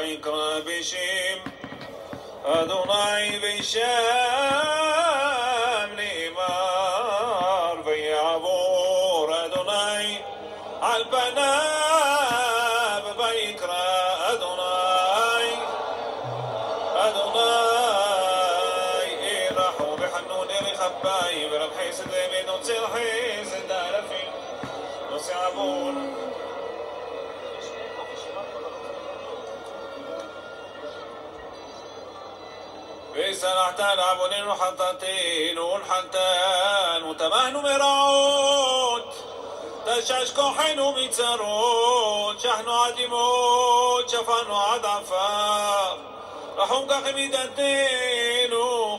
فيقرا بشيم أدوناي بشام شهاب الحطتين والحنتان تمهن مراعوت تشعش كوحين بتروت شحن عدموت شفن عدفا. رحم كخميدتين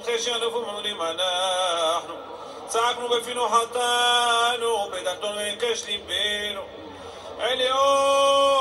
خشن فمون مناحن ساكنو بفينو حتانو بدكتون من كشلي بينو عليون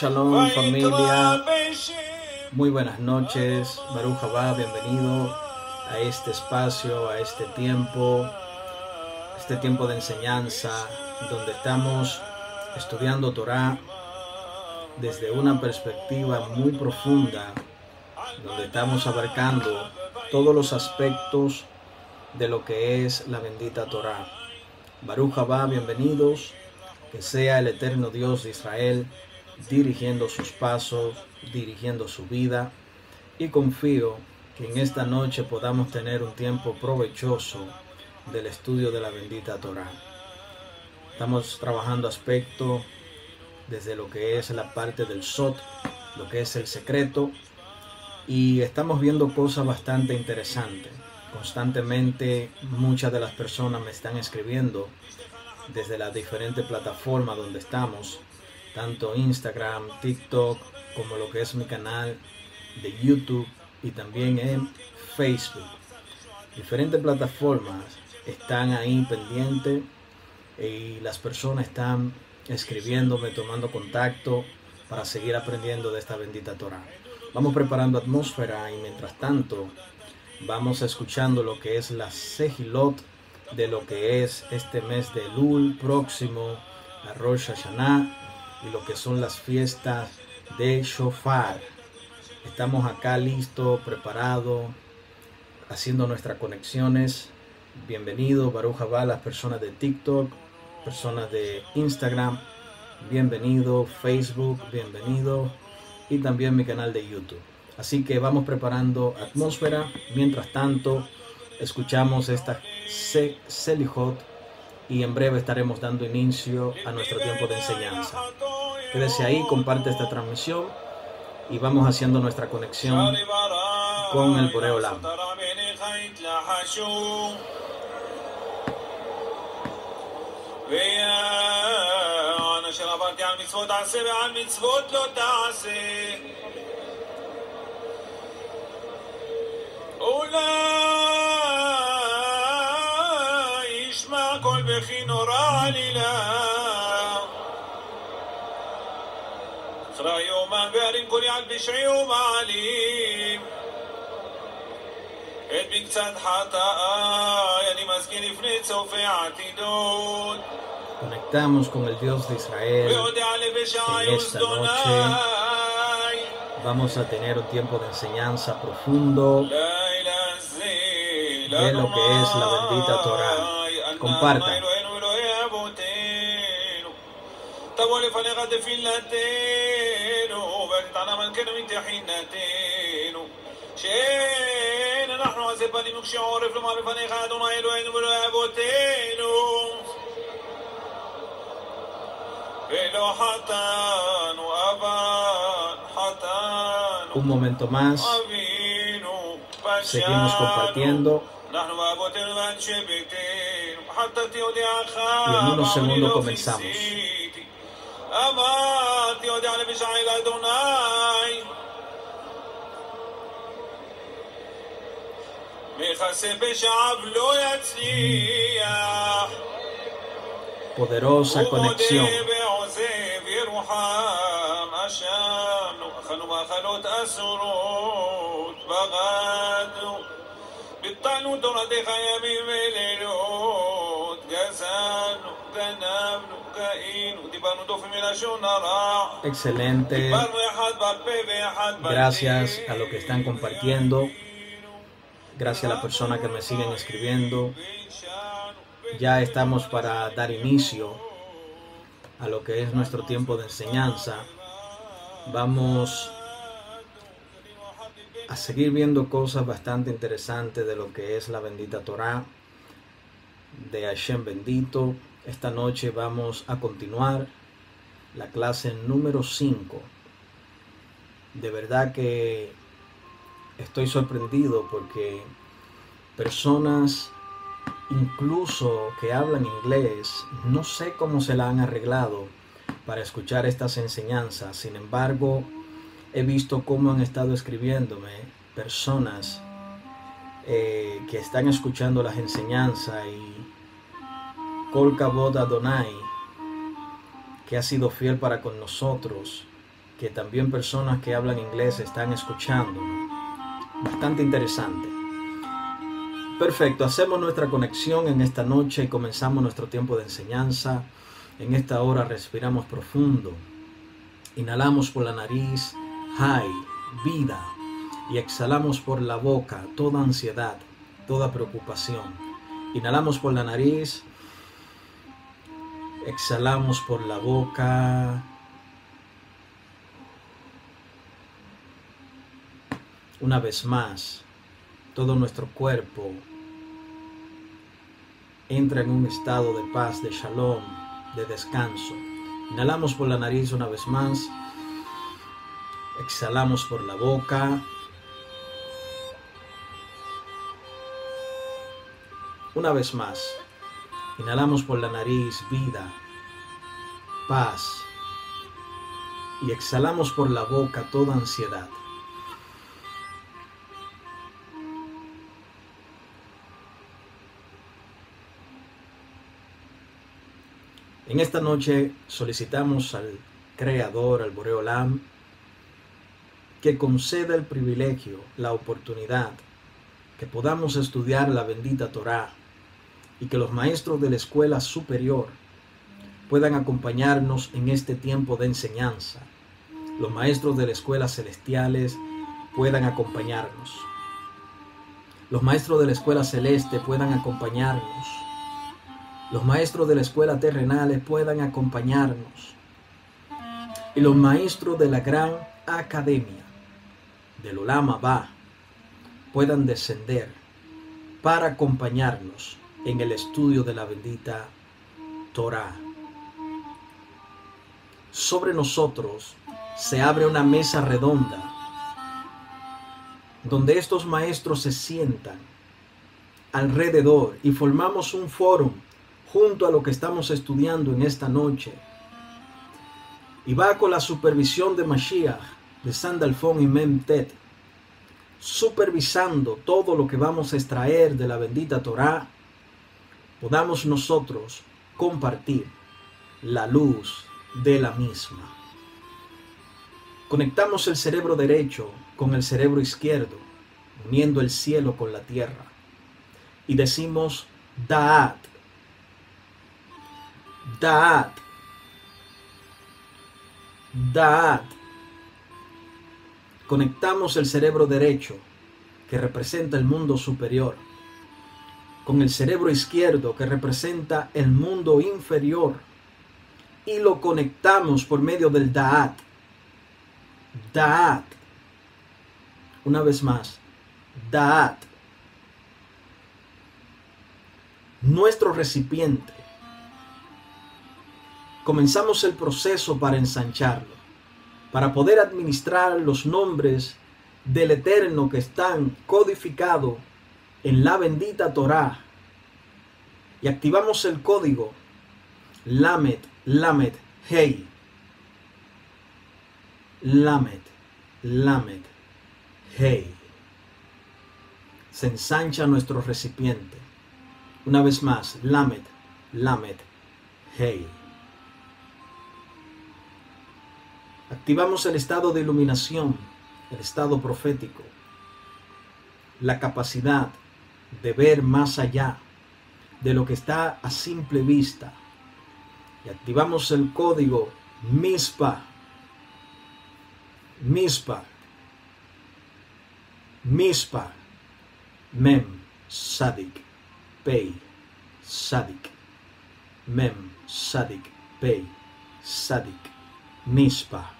Shalom familia, muy buenas noches, Baruch Habá, bienvenido a este espacio, a este tiempo, este tiempo de enseñanza, donde estamos estudiando Torah desde una perspectiva muy profunda, donde estamos abarcando todos los aspectos de lo que es la bendita Torah. Baruch Habá, bienvenidos, que sea el eterno Dios de Israel dirigiendo sus pasos, dirigiendo su vida y confío que en esta noche podamos tener un tiempo provechoso del estudio de la bendita Torah. Estamos trabajando aspecto desde lo que es la parte del Sot, lo que es el secreto y estamos viendo cosas bastante interesantes. Constantemente muchas de las personas me están escribiendo desde las diferentes plataformas donde estamos tanto Instagram, TikTok, como lo que es mi canal de YouTube y también en Facebook. Diferentes plataformas están ahí pendientes y las personas están escribiéndome, tomando contacto para seguir aprendiendo de esta bendita Torah. Vamos preparando atmósfera y mientras tanto vamos escuchando lo que es la Sejilot de lo que es este mes de Lul próximo, a Rosh Hashanah y lo que son las fiestas de Shofar. Estamos acá listos, preparados, haciendo nuestras conexiones. Bienvenido, Baruch Haba, las personas de TikTok, personas de Instagram. Bienvenido, Facebook, bienvenido. Y también mi canal de YouTube. Así que vamos preparando atmósfera. Mientras tanto, escuchamos esta Se- Selijot y en breve estaremos dando inicio a nuestro tiempo de enseñanza. Quédese ahí, comparte esta transmisión y vamos haciendo nuestra conexión con el Boreo Conectamos con el Dios de Israel en esta noche. Vamos a tener un tiempo de enseñanza profundo de lo que es la bendita Torah. Compartan. un momento más. Seguimos compartiendo. Y en unos segundos comenzamos. כיסיתי. אמרתי הודיע לבשעי לאדוני. מכסה פשעיו לא יצליח. poderosa conexión. ומודה ועוזב ירוחם, אשמנו, Excelente. Gracias a los que están compartiendo. Gracias a la persona que me siguen escribiendo. Ya estamos para dar inicio a lo que es nuestro tiempo de enseñanza. Vamos a seguir viendo cosas bastante interesantes de lo que es la bendita Torah de Hashem bendito. Esta noche vamos a continuar la clase número 5. De verdad que estoy sorprendido porque personas incluso que hablan inglés, no sé cómo se la han arreglado para escuchar estas enseñanzas. Sin embargo, he visto cómo han estado escribiéndome personas eh, que están escuchando las enseñanzas y Kolka Boda Donai, que ha sido fiel para con nosotros, que también personas que hablan inglés están escuchando. Bastante interesante. Perfecto, hacemos nuestra conexión en esta noche y comenzamos nuestro tiempo de enseñanza. En esta hora respiramos profundo. Inhalamos por la nariz, hay, vida, y exhalamos por la boca toda ansiedad, toda preocupación. Inhalamos por la nariz, exhalamos por la boca. Una vez más, todo nuestro cuerpo entra en un estado de paz, de shalom, de descanso. Inhalamos por la nariz una vez más. Exhalamos por la boca. Una vez más. Inhalamos por la nariz vida, paz. Y exhalamos por la boca toda ansiedad. En esta noche solicitamos al Creador, al Boreolam, que conceda el privilegio, la oportunidad, que podamos estudiar la bendita Torá y que los maestros de la escuela superior puedan acompañarnos en este tiempo de enseñanza. Los maestros de la escuela celestiales puedan acompañarnos. Los maestros de la escuela celeste puedan acompañarnos los maestros de la escuela terrenales puedan acompañarnos y los maestros de la gran academia del Olama Ba puedan descender para acompañarnos en el estudio de la bendita Torah. Sobre nosotros se abre una mesa redonda donde estos maestros se sientan alrededor y formamos un foro junto a lo que estamos estudiando en esta noche. Y va con la supervisión de Mashiach, de Sandalfón y Memtet, supervisando todo lo que vamos a extraer de la bendita Torá, podamos nosotros compartir la luz de la misma. Conectamos el cerebro derecho con el cerebro izquierdo, uniendo el cielo con la tierra. Y decimos Da'at, Da'at. Da'at. Conectamos el cerebro derecho, que representa el mundo superior, con el cerebro izquierdo, que representa el mundo inferior, y lo conectamos por medio del Da'at. Da'at. Una vez más, Da'at. Nuestro recipiente. Comenzamos el proceso para ensancharlo, para poder administrar los nombres del Eterno que están codificados en la bendita Torá. Y activamos el código Lamet, Lamet, Hey. Lamet, Lamet, Hey. Se ensancha nuestro recipiente. Una vez más, Lamet, Lamet, Hey. Activamos el estado de iluminación, el estado profético, la capacidad de ver más allá de lo que está a simple vista. Y activamos el código MISPA. MISPA. MISPA. Mem. Sadik. Pei. Sadik. Mem. Sadik. Pei. Sadik. MISPA.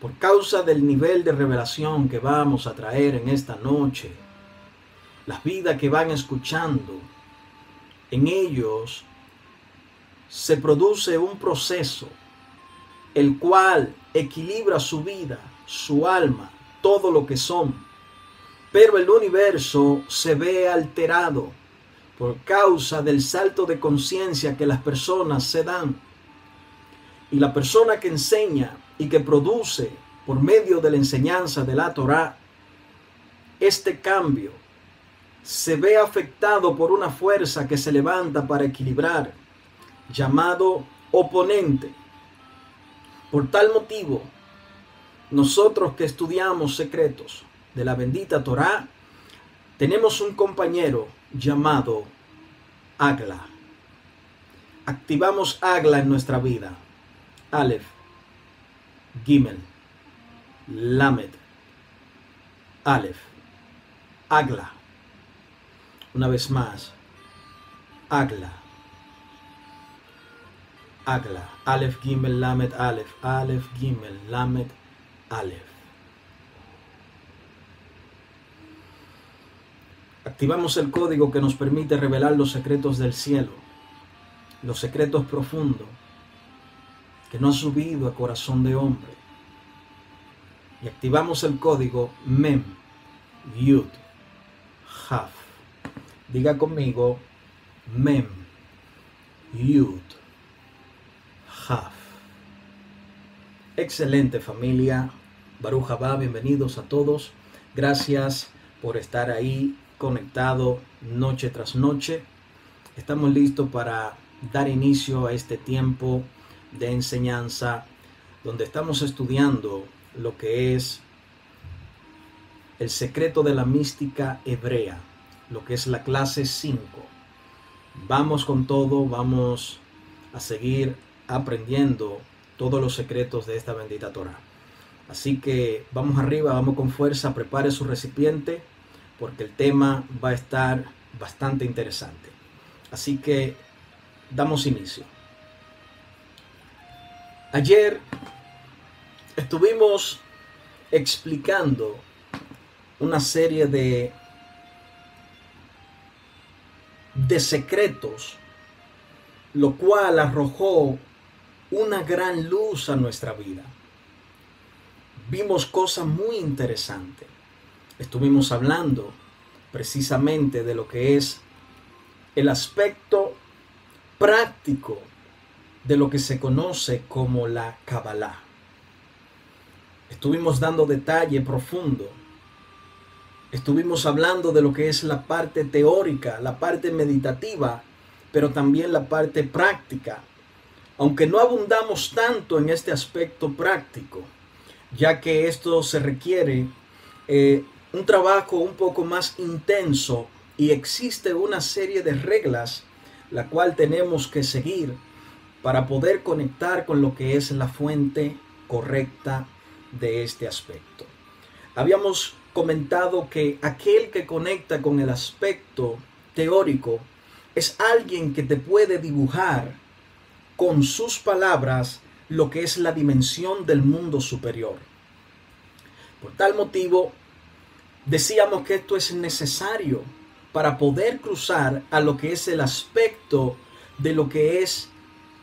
Por causa del nivel de revelación que vamos a traer en esta noche, las vidas que van escuchando, en ellos se produce un proceso el cual equilibra su vida, su alma, todo lo que son. Pero el universo se ve alterado por causa del salto de conciencia que las personas se dan. Y la persona que enseña y que produce por medio de la enseñanza de la Torá, este cambio se ve afectado por una fuerza que se levanta para equilibrar, llamado oponente. Por tal motivo, nosotros que estudiamos secretos de la bendita Torá, tenemos un compañero llamado Agla. Activamos Agla en nuestra vida. Aleph Gimel, Lamed, Aleph, Agla. Una vez más, Agla. Agla. Aleph, Gimel, Lamed, Aleph. Aleph, Gimel, Lamed, Aleph. Activamos el código que nos permite revelar los secretos del cielo, los secretos profundos que no ha subido a corazón de hombre. Y activamos el código MEM, YUD, HAF. Diga conmigo, MEM, YUD, HAF. Excelente familia. Baruja va, bienvenidos a todos. Gracias por estar ahí conectado noche tras noche. Estamos listos para dar inicio a este tiempo de enseñanza donde estamos estudiando lo que es el secreto de la mística hebrea, lo que es la clase 5. Vamos con todo, vamos a seguir aprendiendo todos los secretos de esta bendita Torah. Así que vamos arriba, vamos con fuerza, prepare su recipiente porque el tema va a estar bastante interesante. Así que damos inicio. Ayer estuvimos explicando una serie de, de secretos, lo cual arrojó una gran luz a nuestra vida. Vimos cosas muy interesantes. Estuvimos hablando precisamente de lo que es el aspecto práctico de lo que se conoce como la Kabbalah. Estuvimos dando detalle profundo. Estuvimos hablando de lo que es la parte teórica, la parte meditativa, pero también la parte práctica. Aunque no abundamos tanto en este aspecto práctico, ya que esto se requiere eh, un trabajo un poco más intenso y existe una serie de reglas la cual tenemos que seguir para poder conectar con lo que es la fuente correcta de este aspecto. Habíamos comentado que aquel que conecta con el aspecto teórico es alguien que te puede dibujar con sus palabras lo que es la dimensión del mundo superior. Por tal motivo, decíamos que esto es necesario para poder cruzar a lo que es el aspecto de lo que es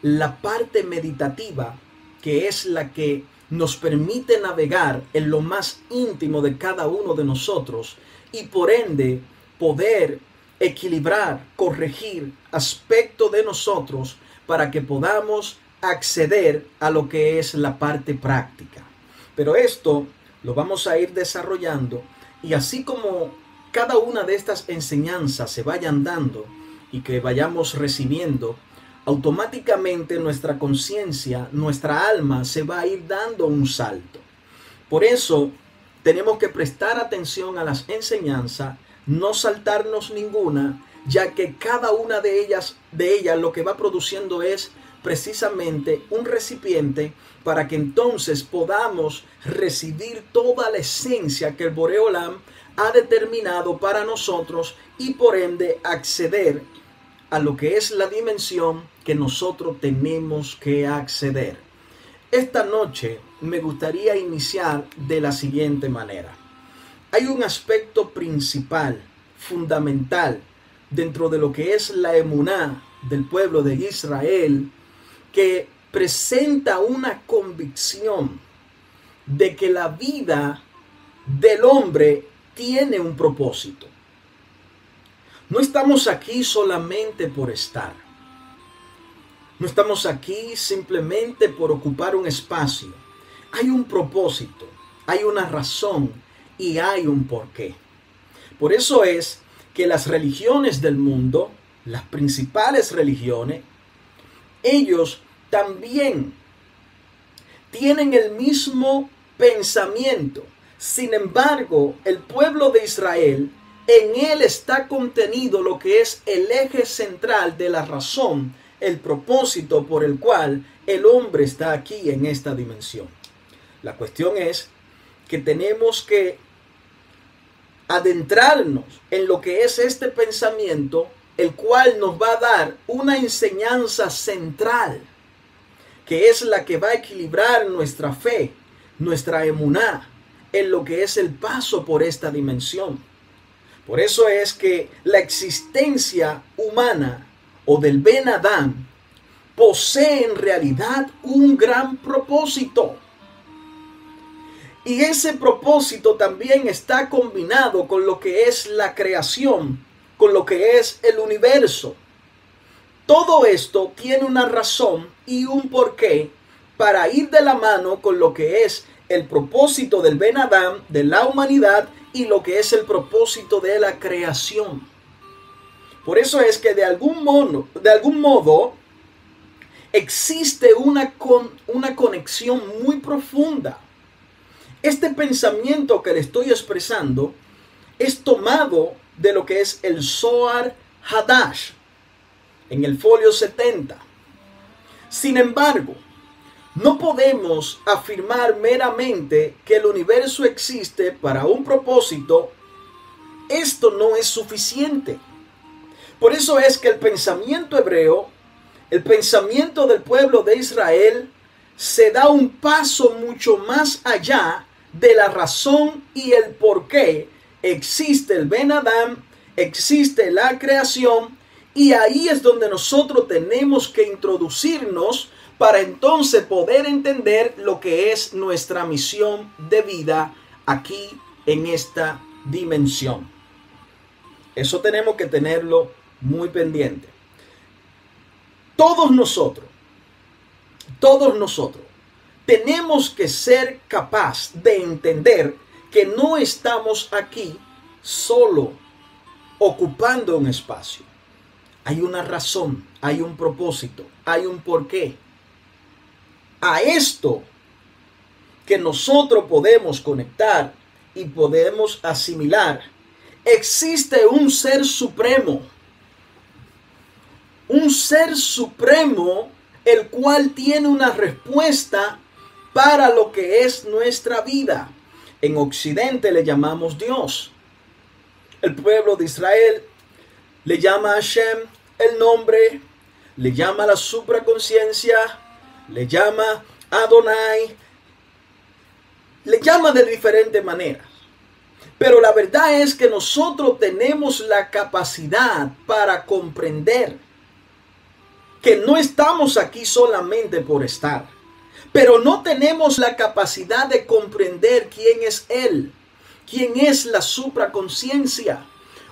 la parte meditativa, que es la que nos permite navegar en lo más íntimo de cada uno de nosotros y por ende poder equilibrar, corregir aspecto de nosotros para que podamos acceder a lo que es la parte práctica. Pero esto lo vamos a ir desarrollando y así como cada una de estas enseñanzas se vayan dando y que vayamos recibiendo, automáticamente nuestra conciencia, nuestra alma se va a ir dando un salto. Por eso tenemos que prestar atención a las enseñanzas, no saltarnos ninguna, ya que cada una de ellas, de ellas lo que va produciendo es precisamente un recipiente para que entonces podamos recibir toda la esencia que el Boreolam ha determinado para nosotros y por ende acceder a lo que es la dimensión que nosotros tenemos que acceder. Esta noche me gustaría iniciar de la siguiente manera. Hay un aspecto principal, fundamental, dentro de lo que es la emuná del pueblo de Israel que presenta una convicción de que la vida del hombre tiene un propósito. No estamos aquí solamente por estar. No estamos aquí simplemente por ocupar un espacio. Hay un propósito, hay una razón y hay un porqué. Por eso es que las religiones del mundo, las principales religiones, ellos también tienen el mismo pensamiento. Sin embargo, el pueblo de Israel, en él está contenido lo que es el eje central de la razón, el propósito por el cual el hombre está aquí en esta dimensión. La cuestión es que tenemos que adentrarnos en lo que es este pensamiento, el cual nos va a dar una enseñanza central que es la que va a equilibrar nuestra fe, nuestra emuná, en lo que es el paso por esta dimensión. Por eso es que la existencia humana o del Ben Adán posee en realidad un gran propósito. Y ese propósito también está combinado con lo que es la creación, con lo que es el universo. Todo esto tiene una razón y un porqué para ir de la mano con lo que es el propósito del Ben Adam, de la humanidad y lo que es el propósito de la creación. Por eso es que de algún modo, de algún modo existe una, con, una conexión muy profunda. Este pensamiento que le estoy expresando es tomado de lo que es el Zohar Hadash, en el folio 70. Sin embargo, no podemos afirmar meramente que el universo existe para un propósito. Esto no es suficiente. Por eso es que el pensamiento hebreo, el pensamiento del pueblo de Israel, se da un paso mucho más allá de la razón y el por qué existe el Ben Adam, existe la creación y ahí es donde nosotros tenemos que introducirnos para entonces poder entender lo que es nuestra misión de vida aquí en esta dimensión. Eso tenemos que tenerlo muy pendiente. Todos nosotros, todos nosotros, tenemos que ser capaz de entender que no estamos aquí solo ocupando un espacio hay una razón, hay un propósito, hay un porqué. A esto que nosotros podemos conectar y podemos asimilar, existe un ser supremo. Un ser supremo el cual tiene una respuesta para lo que es nuestra vida. En Occidente le llamamos Dios. El pueblo de Israel le llama a Hashem el nombre, le llama la supraconciencia, le llama Adonai, le llama de diferentes maneras. Pero la verdad es que nosotros tenemos la capacidad para comprender que no estamos aquí solamente por estar, pero no tenemos la capacidad de comprender quién es Él, quién es la supraconciencia.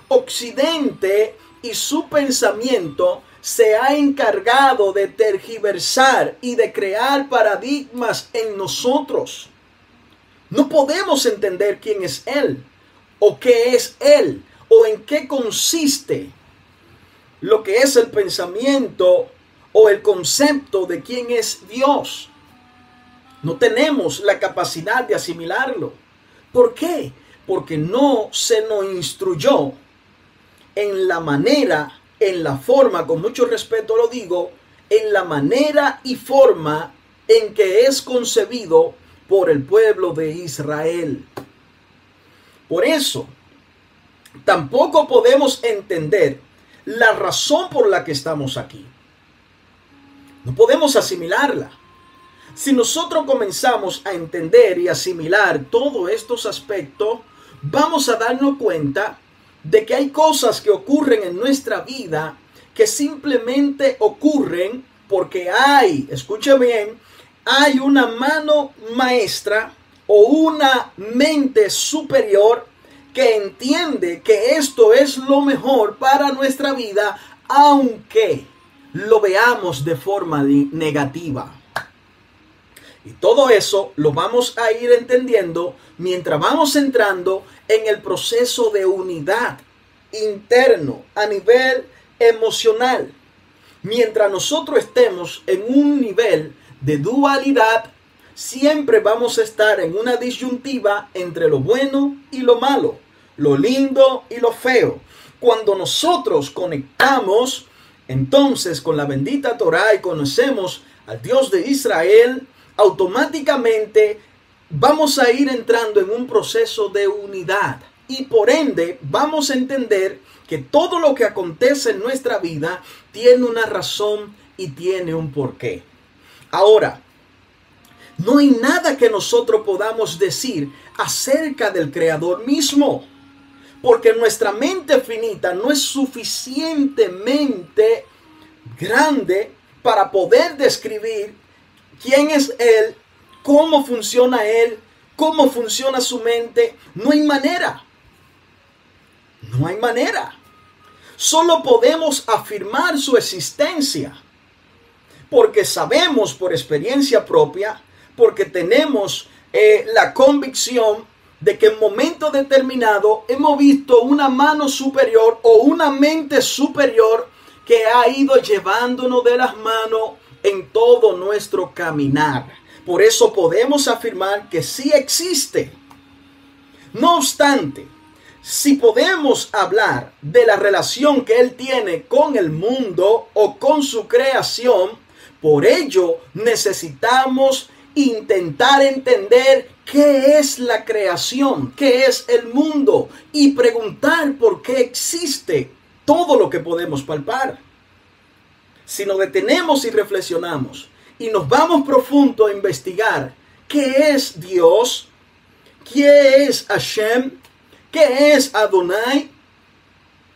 Occidente y su pensamiento se ha encargado de tergiversar y de crear paradigmas en nosotros. No podemos entender quién es Él, o qué es Él, o en qué consiste lo que es el pensamiento o el concepto de quién es Dios. No tenemos la capacidad de asimilarlo. ¿Por qué? Porque no se nos instruyó en la manera, en la forma, con mucho respeto lo digo, en la manera y forma en que es concebido por el pueblo de Israel. Por eso, tampoco podemos entender la razón por la que estamos aquí. No podemos asimilarla. Si nosotros comenzamos a entender y asimilar todos estos aspectos, vamos a darnos cuenta de que hay cosas que ocurren en nuestra vida que simplemente ocurren porque hay, escuche bien, hay una mano maestra o una mente superior que entiende que esto es lo mejor para nuestra vida, aunque lo veamos de forma negativa. Y todo eso lo vamos a ir entendiendo mientras vamos entrando en el proceso de unidad interno a nivel emocional. Mientras nosotros estemos en un nivel de dualidad, siempre vamos a estar en una disyuntiva entre lo bueno y lo malo, lo lindo y lo feo. Cuando nosotros conectamos entonces con la bendita Torah y conocemos al Dios de Israel, automáticamente vamos a ir entrando en un proceso de unidad y por ende vamos a entender que todo lo que acontece en nuestra vida tiene una razón y tiene un porqué. Ahora, no hay nada que nosotros podamos decir acerca del Creador mismo, porque nuestra mente finita no es suficientemente grande para poder describir quién es Él, cómo funciona Él, cómo funciona su mente. No hay manera. No hay manera. Solo podemos afirmar su existencia porque sabemos por experiencia propia, porque tenemos eh, la convicción de que en momento determinado hemos visto una mano superior o una mente superior que ha ido llevándonos de las manos en todo nuestro caminar. Por eso podemos afirmar que sí existe. No obstante, si podemos hablar de la relación que Él tiene con el mundo o con su creación, por ello necesitamos intentar entender qué es la creación, qué es el mundo y preguntar por qué existe todo lo que podemos palpar. Si nos detenemos y reflexionamos y nos vamos profundo a investigar qué es Dios, qué es Hashem, qué es Adonai,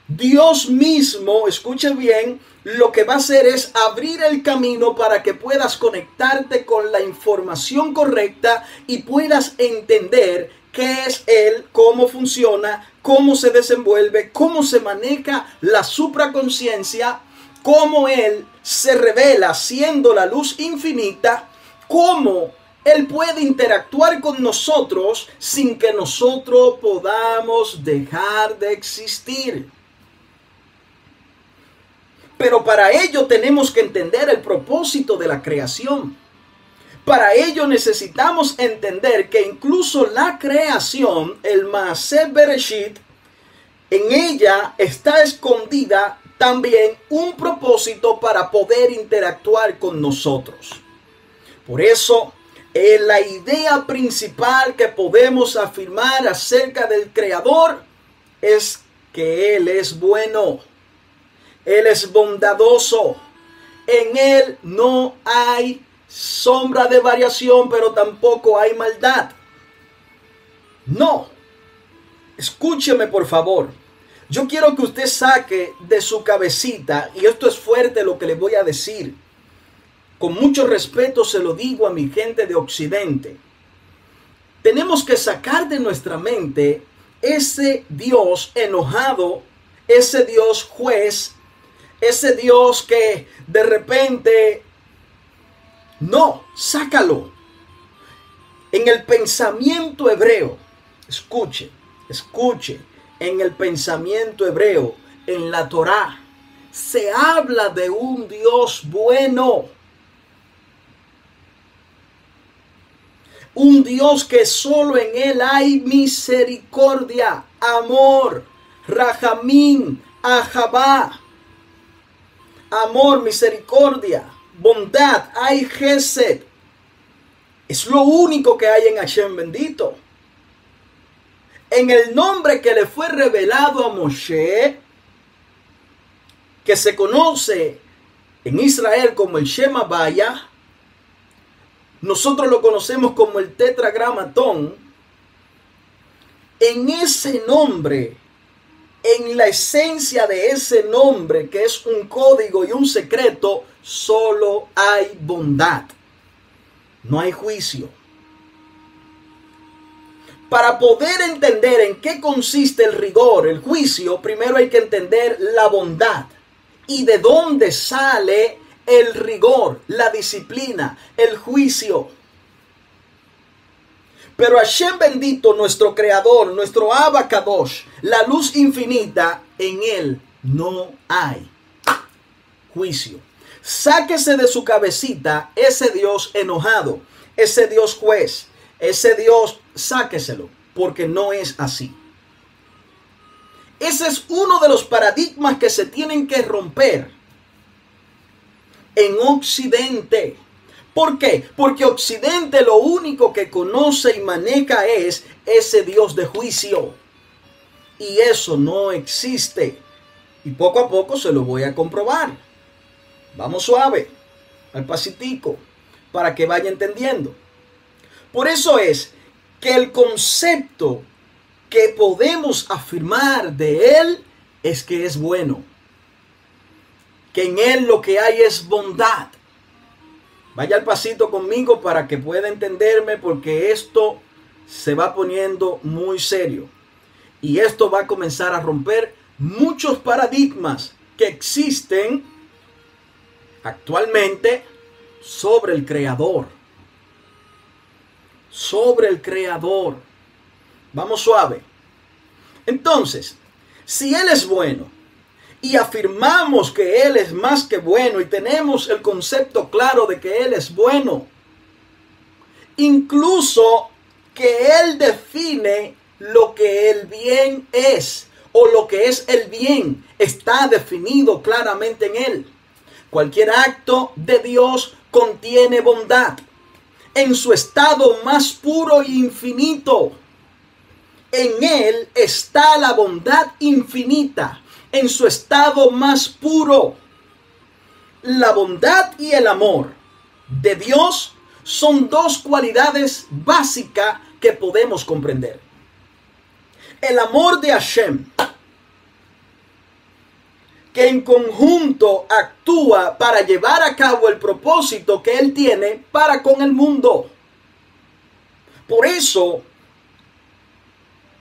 Dios mismo, escuche bien, lo que va a hacer es abrir el camino para que puedas conectarte con la información correcta y puedas entender qué es Él, cómo funciona, cómo se desenvuelve, cómo se maneja la supraconciencia, cómo Él se revela siendo la luz infinita, cómo Él puede interactuar con nosotros sin que nosotros podamos dejar de existir. Pero para ello tenemos que entender el propósito de la creación. Para ello necesitamos entender que incluso la creación, el Maaseh Bereshit, en ella está escondida también un propósito para poder interactuar con nosotros. Por eso, la idea principal que podemos afirmar acerca del Creador es que Él es bueno. Él es bondadoso. En Él no hay sombra de variación, pero tampoco hay maldad. No. Escúcheme por favor. Yo quiero que usted saque de su cabecita, y esto es fuerte lo que le voy a decir, con mucho respeto se lo digo a mi gente de Occidente. Tenemos que sacar de nuestra mente ese Dios enojado, ese Dios juez, ese Dios que de repente... No, sácalo. En el pensamiento hebreo, escuche, escuche, en el pensamiento hebreo, en la Torá, se habla de un Dios bueno. Un Dios que solo en Él hay misericordia, amor, rajamín, ajabá. Amor, misericordia, bondad, hay gesed. Es lo único que hay en Hashem bendito. En el nombre que le fue revelado a Moshe, que se conoce en Israel como el Shema Baya, nosotros lo conocemos como el tetragramatón, en ese nombre, en la esencia de ese nombre, que es un código y un secreto, solo hay bondad. No hay juicio. Para poder entender en qué consiste el rigor, el juicio, primero hay que entender la bondad y de dónde sale el rigor, la disciplina, el juicio. Pero Hashem bendito, nuestro creador, nuestro abacadosh, la luz infinita, en él no hay juicio. Sáquese de su cabecita ese Dios enojado, ese Dios juez, ese Dios, sáqueselo, porque no es así. Ese es uno de los paradigmas que se tienen que romper en Occidente. ¿Por qué? Porque Occidente lo único que conoce y maneja es ese Dios de juicio. Y eso no existe. Y poco a poco se lo voy a comprobar. Vamos suave, al pasitico, para que vaya entendiendo. Por eso es que el concepto que podemos afirmar de Él es que es bueno que en Él lo que hay es bondad. Vaya al pasito conmigo para que pueda entenderme porque esto se va poniendo muy serio. Y esto va a comenzar a romper muchos paradigmas que existen actualmente sobre el Creador. Sobre el Creador. Vamos suave. Entonces, si Él es bueno, y afirmamos que Él es más que bueno y tenemos el concepto claro de que Él es bueno. Incluso que Él define lo que el bien es o lo que es el bien está definido claramente en Él. Cualquier acto de Dios contiene bondad en su estado más puro e infinito. En Él está la bondad infinita en su estado más puro. La bondad y el amor de Dios son dos cualidades básicas que podemos comprender. El amor de Hashem, que en conjunto actúa para llevar a cabo el propósito que Él tiene para con el mundo. Por eso,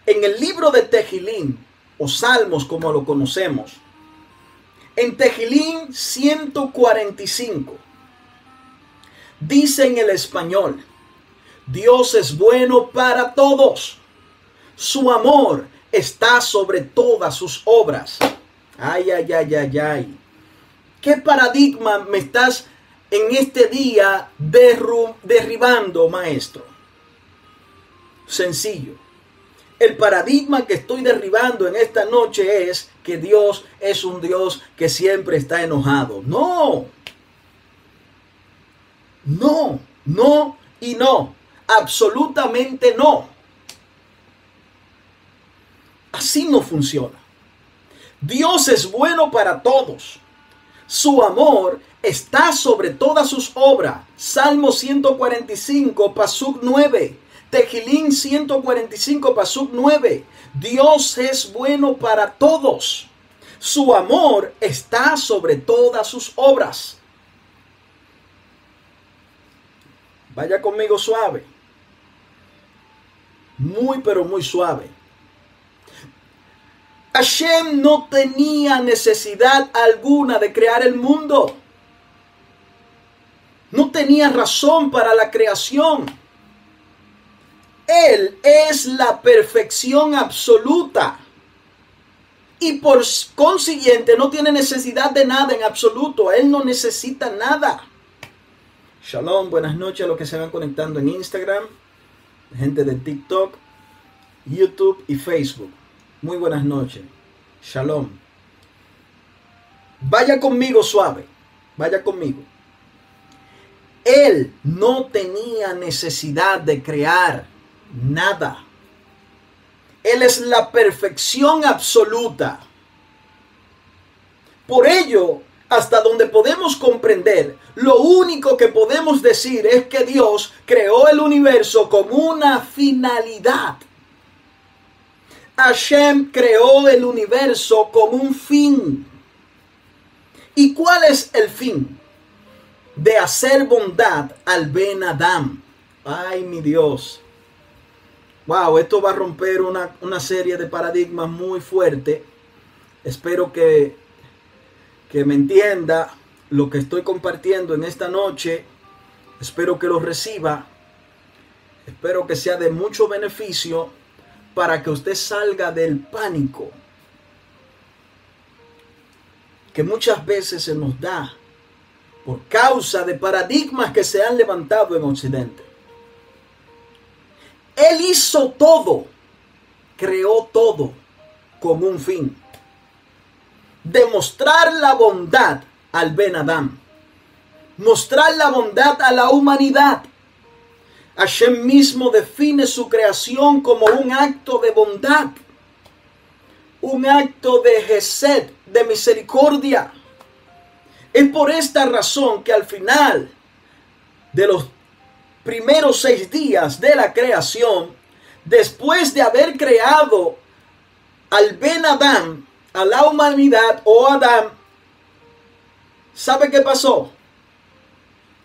en el libro de Tejilín, o salmos como lo conocemos. En Tejilín 145 dice en el español, Dios es bueno para todos. Su amor está sobre todas sus obras. Ay, ay, ay, ay, ay. ¿Qué paradigma me estás en este día derribando, maestro? Sencillo el paradigma que estoy derribando en esta noche es que Dios es un Dios que siempre está enojado. No. No, no y no. Absolutamente no. Así no funciona. Dios es bueno para todos. Su amor está sobre todas sus obras. Salmo 145, Pasuk 9. Tejilín 145, Pasuk 9. Dios es bueno para todos. Su amor está sobre todas sus obras. Vaya conmigo suave. Muy pero muy suave. Hashem no tenía necesidad alguna de crear el mundo. No tenía razón para la creación. Él es la perfección absoluta. Y por consiguiente no tiene necesidad de nada en absoluto. Él no necesita nada. Shalom, buenas noches a los que se van conectando en Instagram, gente de TikTok, YouTube y Facebook. Muy buenas noches. Shalom. Vaya conmigo suave. Vaya conmigo. Él no tenía necesidad de crear nada. Él es la perfección absoluta. Por ello, hasta donde podemos comprender, lo único que podemos decir es que Dios creó el universo con una finalidad. Hashem creó el universo con un fin. ¿Y cuál es el fin? De hacer bondad al Ben Adam. Ay, mi Dios. Wow, esto va a romper una, una serie de paradigmas muy fuerte. Espero que que me entienda lo que estoy compartiendo en esta noche. Espero que lo reciba. Espero que sea de mucho beneficio para que usted salga del pánico que muchas veces se nos da por causa de paradigmas que se han levantado en Occidente. Él hizo todo, creó todo con un fin demostrar la bondad al Ben Adam. Mostrar la bondad a la humanidad. Hashem mismo define su creación como un acto de bondad. Un acto de gesed, de misericordia. Es por esta razón que al final de los primeros seis días de la creación, después de haber creado al Ben Adam, a la humanidad o Adán, ¿sabe qué pasó?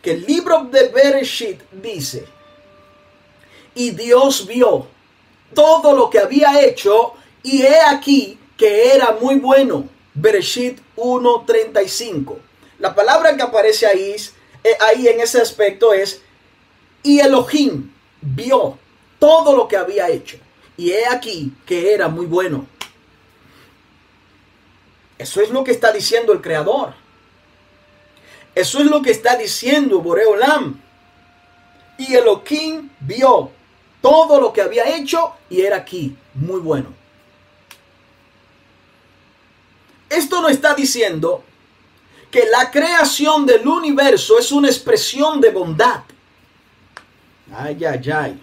Que el libro de Bereshit dice, y Dios vio todo lo que había hecho y he aquí que era muy bueno. Bereshit 1.35. La palabra que aparece ahí, eh, ahí en ese aspecto es, y Elohim vio todo lo que había hecho y he aquí que era muy bueno. Eso es lo que está diciendo el Creador. Eso es lo que está diciendo Boreolam. Y Elohim vio todo lo que había hecho y era aquí muy bueno. Esto no está diciendo que la creación del universo es una expresión de bondad. Ay, ay, ay.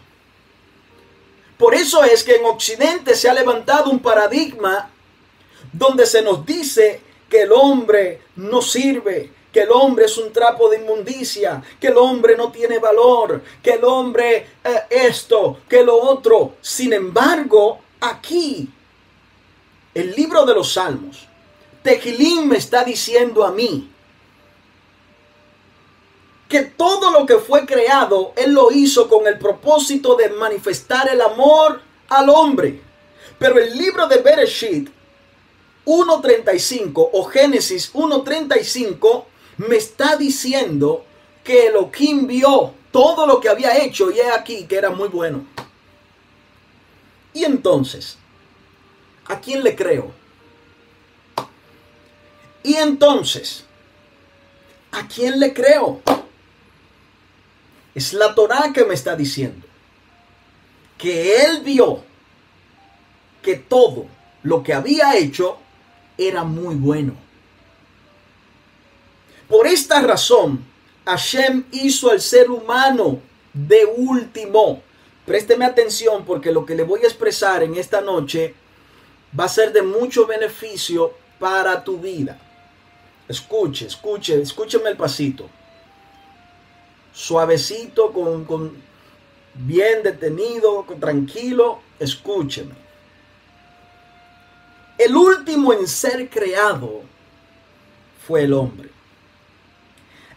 Por eso es que en Occidente se ha levantado un paradigma donde se nos dice que el hombre no sirve, que el hombre es un trapo de inmundicia, que el hombre no tiene valor, que el hombre eh, esto, que lo otro. Sin embargo, aquí, el libro de los Salmos, Tejilín me está diciendo a mí que todo lo que fue creado, Él lo hizo con el propósito de manifestar el amor al hombre. Pero el libro de Bereshit 1.35 o Génesis 1.35 me está diciendo que Elohim vio todo lo que había hecho y he aquí que era muy bueno. Y entonces, ¿a quién le creo? Y entonces, ¿a quién le creo? Es la Torah que me está diciendo que él vio que todo lo que había hecho era muy bueno. Por esta razón, Hashem hizo al ser humano de último. Présteme atención porque lo que le voy a expresar en esta noche va a ser de mucho beneficio para tu vida. Escuche, escuche, escúcheme el pasito. Suavecito, con, con bien detenido, tranquilo, escúcheme. El último en ser creado fue el hombre.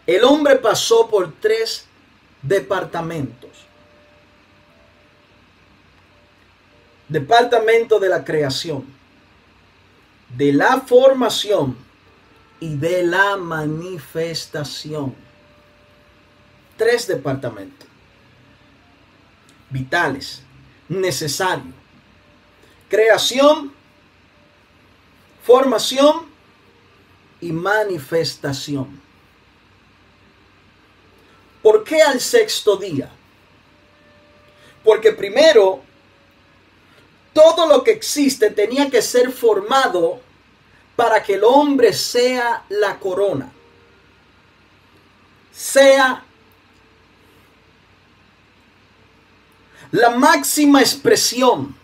El hombre pasó por tres departamentos. Departamento de la creación, de la formación y de la manifestación. Tres departamentos vitales, necesarios. Creación, formación y manifestación. ¿Por qué al sexto día? Porque primero, todo lo que existe tenía que ser formado para que el hombre sea la corona, sea la máxima expresión,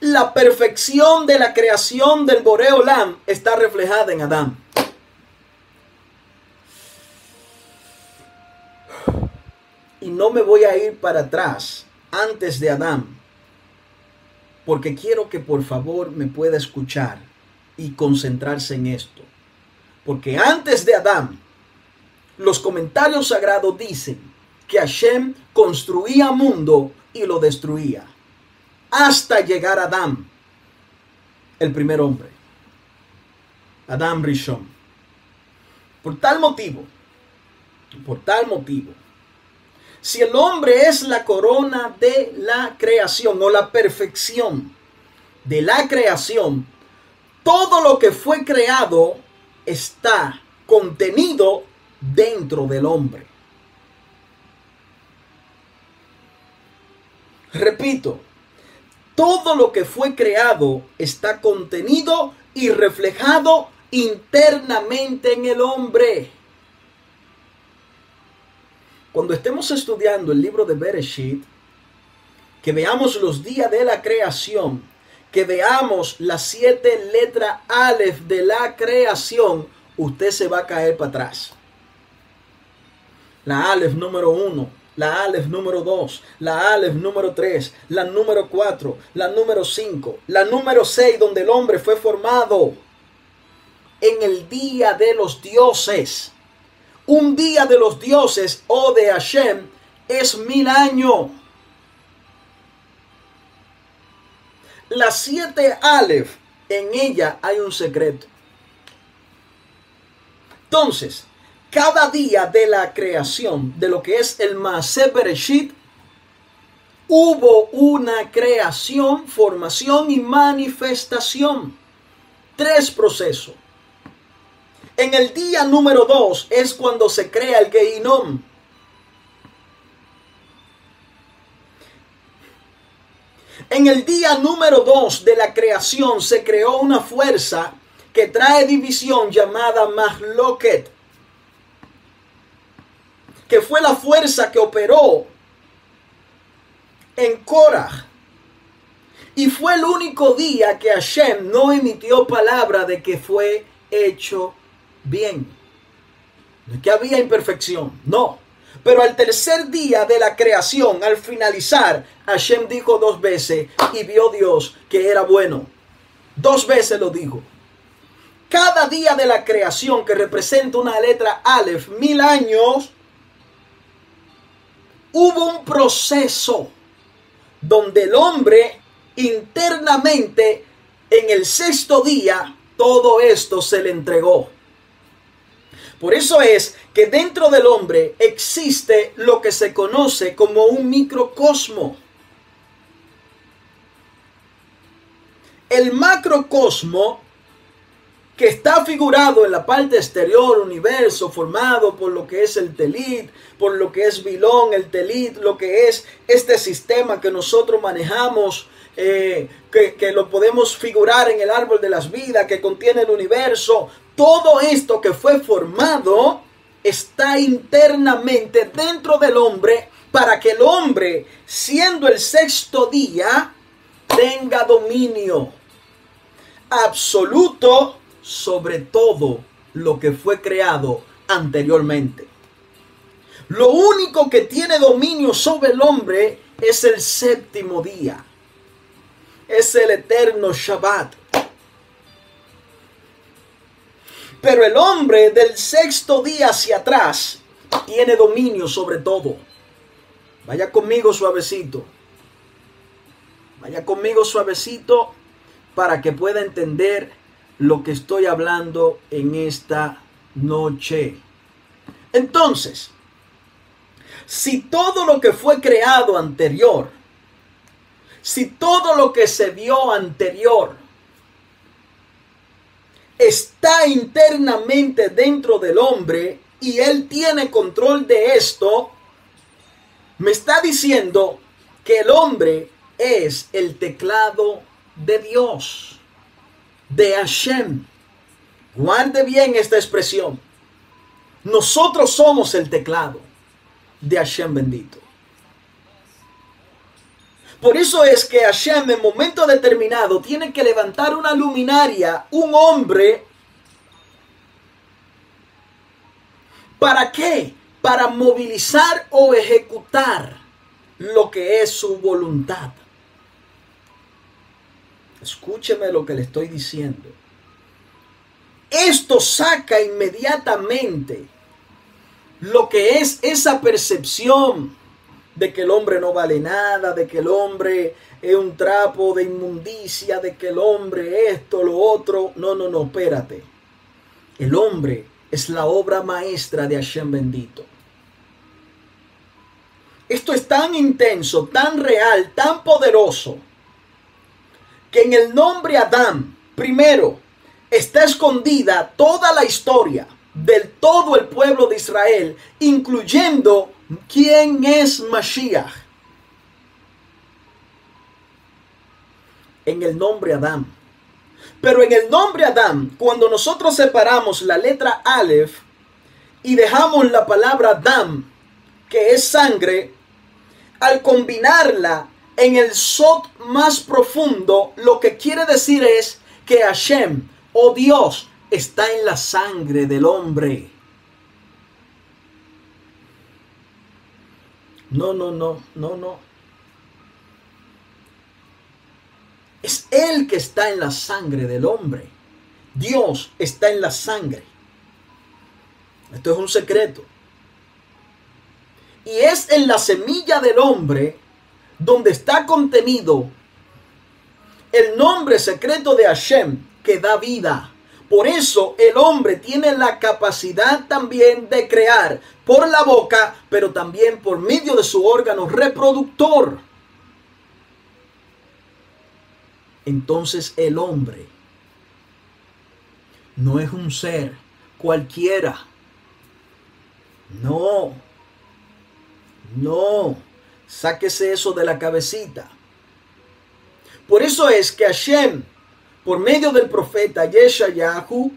la perfección de la creación del Boreolam está reflejada en Adán. Y no me voy a ir para atrás antes de Adán, porque quiero que por favor me pueda escuchar y concentrarse en esto. Porque antes de Adán, los comentarios sagrados dicen que Hashem construía mundo y lo destruía. Hasta llegar a Adán, el primer hombre. Adán Rishon. Por tal motivo, por tal motivo, si el hombre es la corona de la creación o la perfección de la creación, todo lo que fue creado está contenido dentro del hombre. Repito, todo lo que fue creado está contenido y reflejado internamente en el hombre. Cuando estemos estudiando el libro de Bereshit, que veamos los días de la creación, que veamos las siete letras Aleph de la creación, usted se va a caer para atrás. La Aleph número uno, la Aleph número 2, la Aleph número 3, la número 4, la número 5, la número 6, donde el hombre fue formado en el día de los dioses. Un día de los dioses o de Hashem es mil años. Las siete Aleph, en ella hay un secreto. Entonces, cada día de la creación, de lo que es el Maaseh hubo una creación, formación y manifestación. Tres procesos. En el día número dos es cuando se crea el Geinom. En el día número dos de la creación se creó una fuerza que trae división llamada Mahloket que fue la fuerza que operó en Korah. Y fue el único día que Hashem no emitió palabra de que fue hecho bien. No es que había imperfección, no. Pero al tercer día de la creación, al finalizar, Hashem dijo dos veces y vio Dios que era bueno. Dos veces lo dijo. Cada día de la creación que representa una letra Aleph, mil años, hubo un proceso donde el hombre internamente en el sexto día todo esto se le entregó. Por eso es que dentro del hombre existe lo que se conoce como un microcosmo. El macrocosmo que está figurado en la parte exterior, universo, formado por lo que es el telit, por lo que es Bilón, el telit, lo que es este sistema que nosotros manejamos, eh, que, que lo podemos figurar en el árbol de las vidas, que contiene el universo. Todo esto que fue formado está internamente dentro del hombre para que el hombre, siendo el sexto día, tenga dominio absoluto sobre todo lo que fue creado anteriormente. Lo único que tiene dominio sobre el hombre es el séptimo día. Es el eterno Shabbat. Pero el hombre del sexto día hacia atrás tiene dominio sobre todo. Vaya conmigo suavecito. Vaya conmigo suavecito para que pueda entender lo que estoy hablando en esta noche. Entonces, si todo lo que fue creado anterior, si todo lo que se vio anterior está internamente dentro del hombre y él tiene control de esto, me está diciendo que el hombre es el teclado de Dios, de Hashem. Guarde bien esta expresión. Nosotros somos el teclado de Hashem bendito. Por eso es que Hashem en momento determinado tiene que levantar una luminaria, un hombre. ¿Para qué? Para movilizar o ejecutar lo que es su voluntad. Escúcheme lo que le estoy diciendo. Esto saca inmediatamente lo que es esa percepción de que el hombre no vale nada, de que el hombre es un trapo de inmundicia, de que el hombre esto, lo otro. No, no, no, espérate. El hombre es la obra maestra de Hashem bendito. Esto es tan intenso, tan real, tan poderoso, que en el nombre Adán, primero, está escondida toda la historia del todo el pueblo de Israel, incluyendo quién es Mashiach. En el nombre Adán. Pero en el nombre Adán, cuando nosotros separamos la letra Aleph y dejamos la palabra Adán, que es sangre, al combinarla en el Sot más profundo, lo que quiere decir es que Hashem, o oh Dios, está en la sangre del hombre. No, no, no, no, no. Es Él que está en la sangre del hombre. Dios está en la sangre. Esto es un secreto. Y es en la semilla del hombre donde está contenido el nombre secreto de Hashem que da vida. Por eso el hombre tiene la capacidad también de crear por la boca, pero también por medio de su órgano reproductor. Entonces el hombre no es un ser cualquiera. No. No. Sáquese eso de la cabecita. Por eso es que Hashem por medio del profeta Yeshayahu,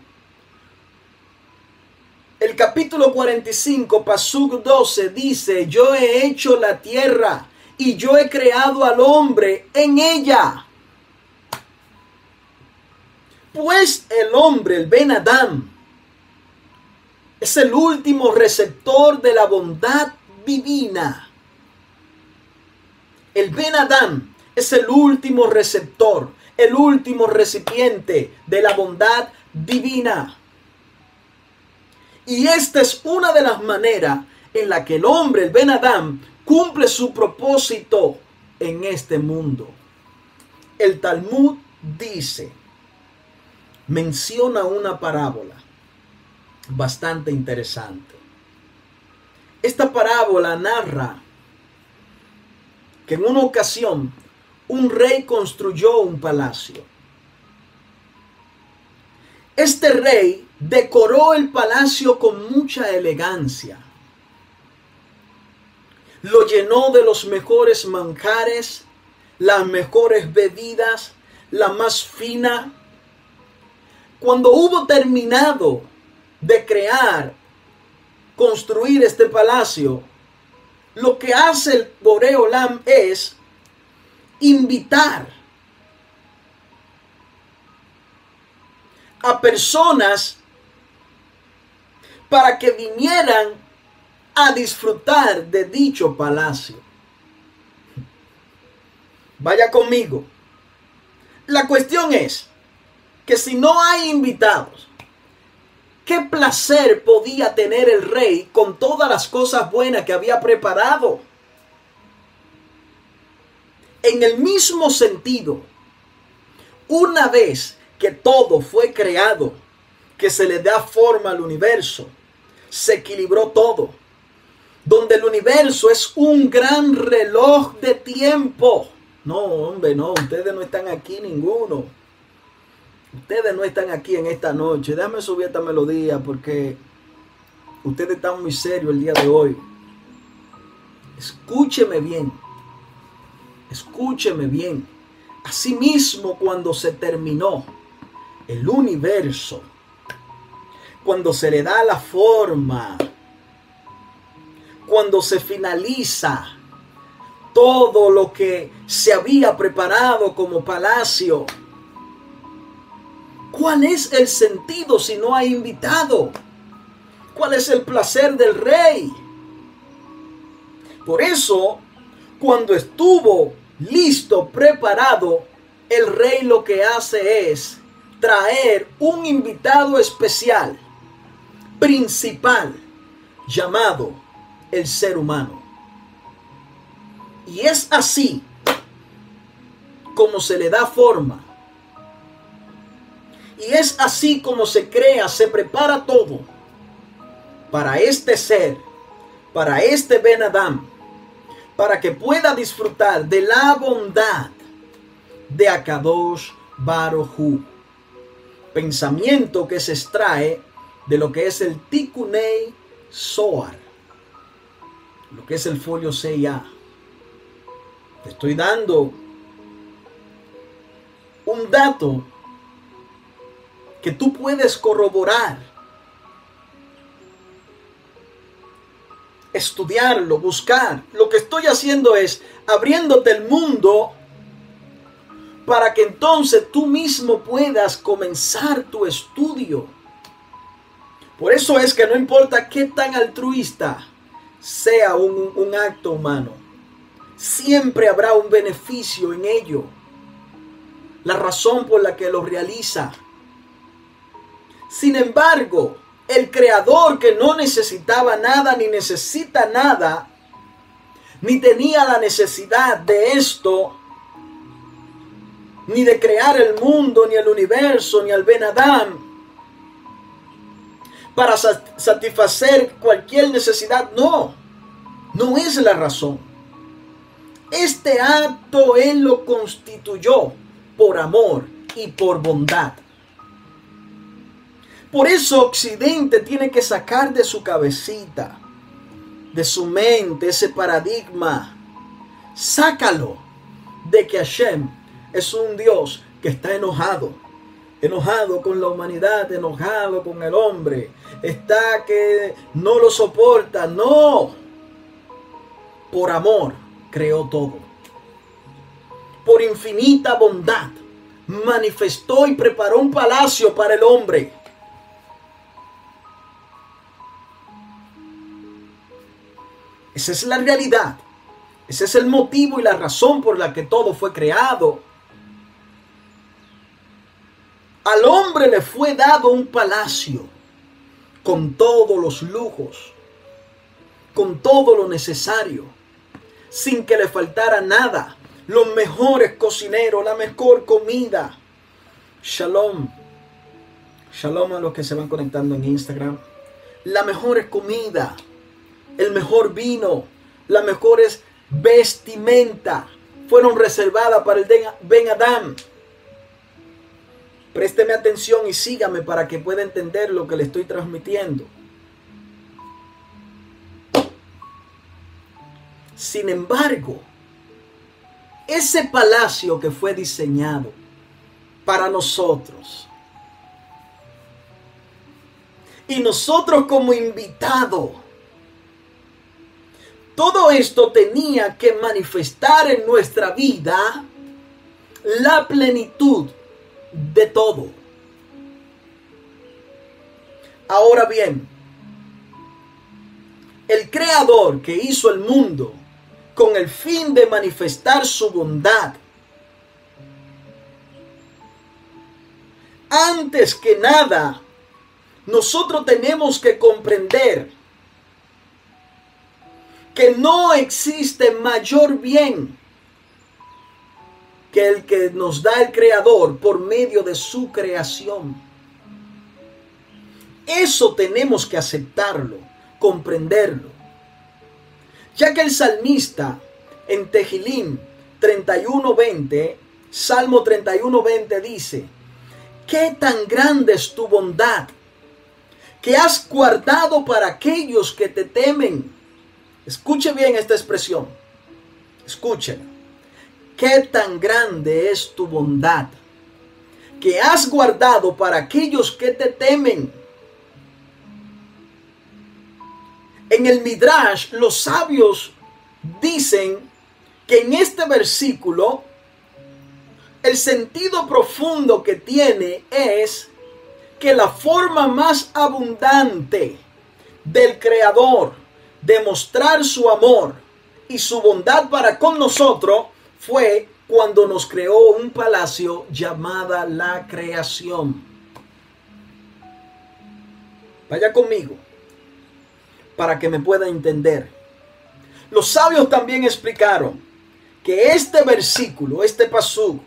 el capítulo 45, Pasuk 12 dice, yo he hecho la tierra y yo he creado al hombre en ella. Pues el hombre, el Ben Adam, es el último receptor de la bondad divina. El Ben Adam es el último receptor el último recipiente de la bondad divina. Y esta es una de las maneras en la que el hombre, el Ben Adam, cumple su propósito en este mundo. El Talmud dice, menciona una parábola bastante interesante. Esta parábola narra en una ocasión un rey construyó un palacio. Este rey decoró el palacio con mucha elegancia. Lo llenó de los mejores manjares, las mejores bebidas, la más fina. Cuando hubo terminado de crear, construir este palacio, lo que hace el Boreolam es invitar a personas para que vinieran a disfrutar de dicho palacio. Vaya conmigo. La cuestión es que si no hay invitados, ¿qué placer podía tener el rey con todas las cosas buenas que había preparado? En el mismo sentido, una vez que todo fue creado, que se le da forma al universo, se equilibró todo. Donde el universo es un gran reloj de tiempo. No, hombre, no, ustedes no están aquí ninguno. Ustedes no están aquí en esta noche. Déjame subir esta melodía porque ustedes están muy serios el día de hoy. Escúcheme bien. Escúcheme bien. Asimismo, cuando se terminó el universo, cuando se le da la forma, cuando se finaliza todo lo que se había preparado como palacio. ¿Cuál es el sentido si no hay invitado? ¿Cuál es el placer del rey? Por eso, cuando estuvo listo, preparado, el rey lo que hace es traer un invitado especial, principal, llamado el ser humano. Y es así como se le da forma. Y es así como se crea, se prepara todo para este ser, para este Ben Adam, para que pueda disfrutar de la bondad de Akadosh Baruchu pensamiento que se extrae de lo que es el Tikunei Soar, lo que es el folio 6A. Te estoy dando un dato que tú puedes corroborar, estudiarlo, buscar. Lo que estoy haciendo es abriéndote el mundo para que entonces tú mismo puedas comenzar tu estudio. Por eso es que no importa qué tan altruista sea un, un acto humano, siempre habrá un beneficio en ello. La razón por la que lo realiza. Sin embargo, el creador que no necesitaba nada ni necesita nada, ni tenía la necesidad de esto, ni de crear el mundo, ni el universo, ni al Ben Adam, para satisfacer cualquier necesidad. No, no es la razón. Este acto Él lo constituyó por amor y por bondad. Por eso Occidente tiene que sacar de su cabecita, de su mente, ese paradigma. Sácalo de que Hashem es un Dios que está enojado. Enojado con la humanidad, enojado con el hombre. Está que no lo soporta. No. Por amor creó todo. Por infinita bondad manifestó y preparó un palacio para el hombre. Esa es la realidad. Ese es el motivo y la razón por la que todo fue creado. Al hombre le fue dado un palacio con todos los lujos, con todo lo necesario, sin que le faltara nada. Los mejores cocineros, la mejor comida. Shalom. Shalom a los que se van conectando en Instagram. La mejor comida, el mejor vino, las mejores vestimenta fueron reservadas para el Ben Adam. Présteme atención y sígame para que pueda entender lo que le estoy transmitiendo. Sin embargo, ese palacio que fue diseñado para nosotros y nosotros como invitado, todo esto tenía que manifestar en nuestra vida la plenitud de todo. Ahora bien, el creador que hizo el mundo con el fin de manifestar su bondad, antes que nada, nosotros tenemos que comprender que no existe mayor bien que el que nos da el Creador por medio de su creación. Eso tenemos que aceptarlo, comprenderlo. Ya que el salmista en Tejilín 31:20, Salmo 31:20 dice, qué tan grande es tu bondad que has guardado para aquellos que te temen. Escuche bien esta expresión. Escúchela. Qué tan grande es tu bondad que has guardado para aquellos que te temen. En el Midrash, los sabios dicen que en este versículo el sentido profundo que tiene es que la forma más abundante del Creador de mostrar su amor y su bondad para con nosotros fue cuando nos creó un palacio llamada la creación. Vaya conmigo para que me pueda entender. Los sabios también explicaron que este versículo, este pasú,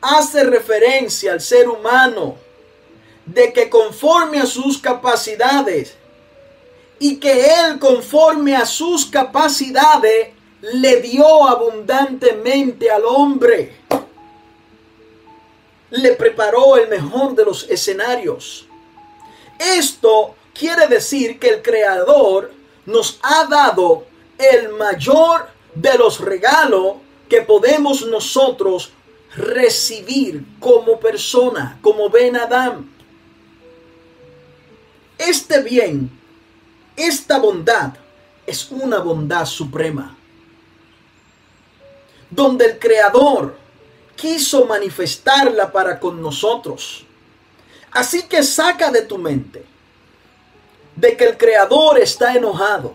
hace referencia al ser humano de que conforme a sus capacidades y que Él conforme a sus capacidades le dio abundantemente al hombre. Le preparó el mejor de los escenarios. Esto quiere decir que el Creador nos ha dado el mayor de los regalos que podemos nosotros recibir como persona, como Ben Adam. Este bien, esta bondad, es una bondad suprema. Donde el Creador quiso manifestarla para con nosotros. Así que saca de tu mente de que el Creador está enojado.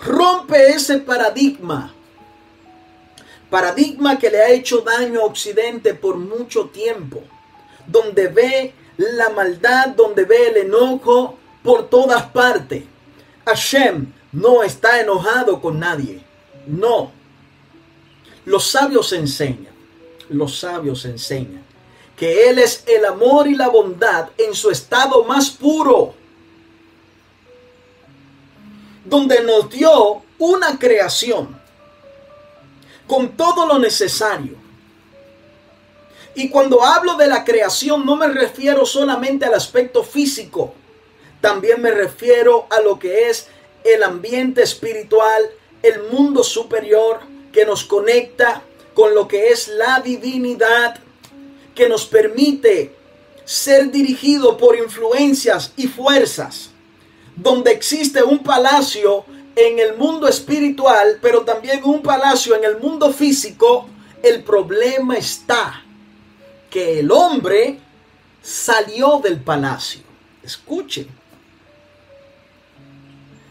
Rompe ese paradigma. Paradigma que le ha hecho daño a Occidente por mucho tiempo. Donde ve la maldad, donde ve el enojo por todas partes. Hashem no está enojado con nadie. No. Los sabios enseñan, los sabios enseñan que Él es el amor y la bondad en su estado más puro. Donde nos dio una creación con todo lo necesario y cuando hablo de la creación no me refiero solamente al aspecto físico, también me refiero a lo que es el ambiente espiritual, el mundo superior que nos conecta con lo que es la divinidad, que nos permite ser dirigido por influencias y fuerzas, donde existe un palacio en el mundo espiritual, pero también un palacio en el mundo físico, el problema está que el hombre salió del palacio. Escuche.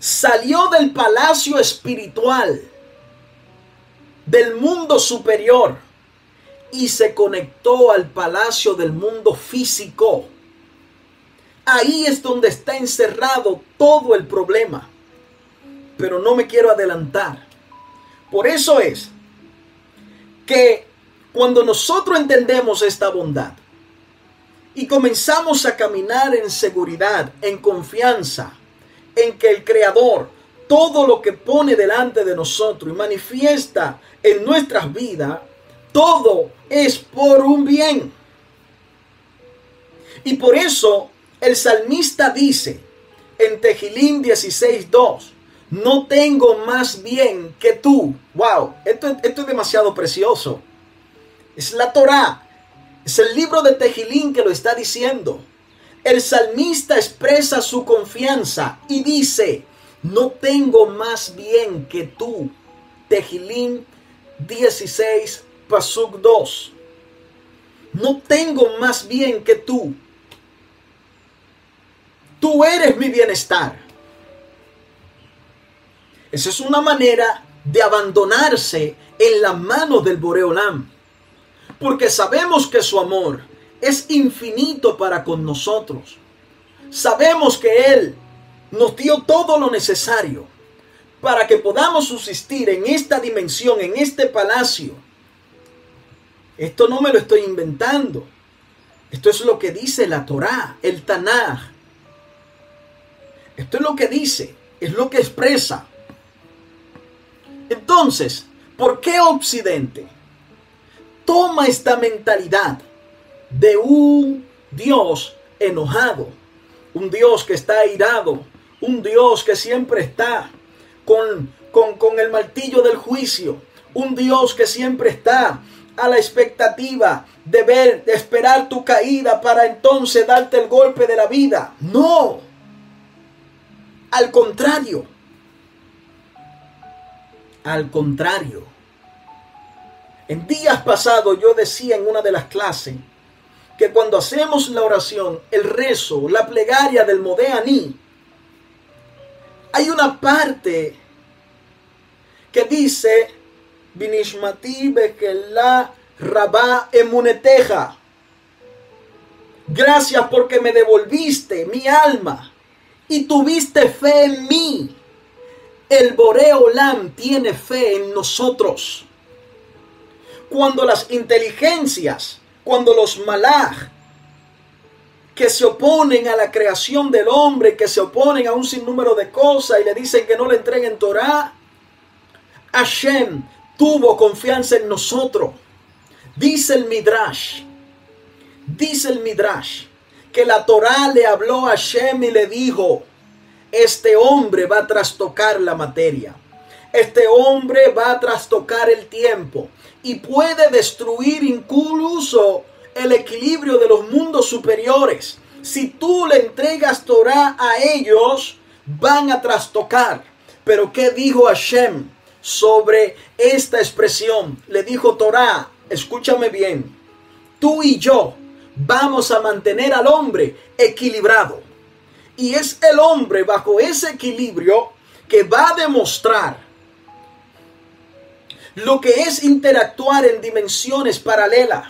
Salió del palacio espiritual, del mundo superior, y se conectó al palacio del mundo físico. Ahí es donde está encerrado todo el problema. Pero no me quiero adelantar. Por eso es que cuando nosotros entendemos esta bondad y comenzamos a caminar en seguridad, en confianza, en que el Creador todo lo que pone delante de nosotros y manifiesta en nuestras vidas, todo es por un bien. Y por eso el salmista dice en Tejilín 16.2, no tengo más bien que tú. Wow, esto, esto es demasiado precioso. Es la Torá. Es el libro de Tejilín que lo está diciendo. El salmista expresa su confianza y dice, no tengo más bien que tú. Tejilín 16, Pasuk 2. No tengo más bien que tú. Tú eres mi bienestar. Esa es una manera de abandonarse en las manos del Boreolam. Porque sabemos que su amor es infinito para con nosotros. Sabemos que Él nos dio todo lo necesario para que podamos subsistir en esta dimensión, en este palacio. Esto no me lo estoy inventando. Esto es lo que dice la Torá, el Tanaj. Esto es lo que dice, es lo que expresa. Entonces, ¿por qué Occidente toma esta mentalidad de un Dios enojado, un Dios que está airado, un Dios que siempre está con, con, el martillo del juicio, un Dios que siempre está a la expectativa de ver, de esperar tu caída para entonces darte el golpe de la vida. No. Al contrario. Al contrario. En días pasados yo decía en una de las clases que cuando hacemos la oración, el rezo, la plegaria del Modeaní, hay una parte que dice, Binishmati la Rabá Emuneteja. Gracias porque me devolviste mi alma y tuviste fe en mí. El Boreolam tiene fe en nosotros. Cuando las inteligencias, cuando los malaj que se oponen a la creación del hombre, que se oponen a un sinnúmero de cosas y le dicen que no le entreguen Torah, Hashem tuvo confianza en nosotros. Dice el Midrash, dice el Midrash, que la Torah le habló a Hashem y le dijo, este hombre va a trastocar la materia. Este hombre va a trastocar el tiempo y puede destruir incluso el equilibrio de los mundos superiores. Si tú le entregas Torah a ellos, van a trastocar. Pero ¿qué dijo Hashem? sobre esta expresión. Le dijo Torah, escúchame bien, tú y yo vamos a mantener al hombre equilibrado. Y es el hombre bajo ese equilibrio que va a demostrar lo que es interactuar en dimensiones paralelas,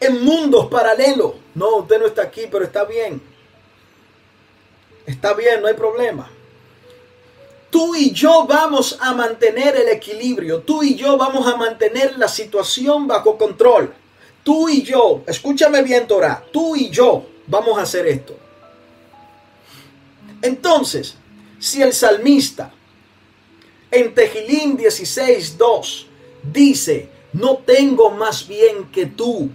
en mundos paralelos. No, usted no está aquí, pero está bien. Está bien, no hay problema. Tú y yo vamos a mantener el equilibrio. Tú y yo vamos a mantener la situación bajo control. Tú y yo, escúchame bien, Torah. Tú y yo vamos a hacer esto. Entonces, si el salmista en Tejilín 16, 2 dice, no tengo más bien que tú.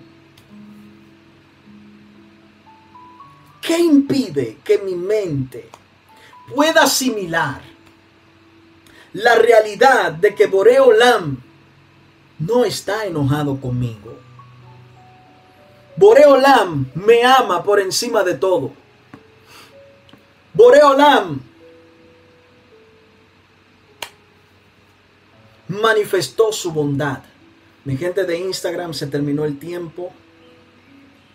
¿Qué impide que mi mente pueda asimilar la realidad de que Boreolam no está enojado conmigo. Boreolam me ama por encima de todo. Boreolam manifestó su bondad. Mi gente de Instagram se terminó el tiempo.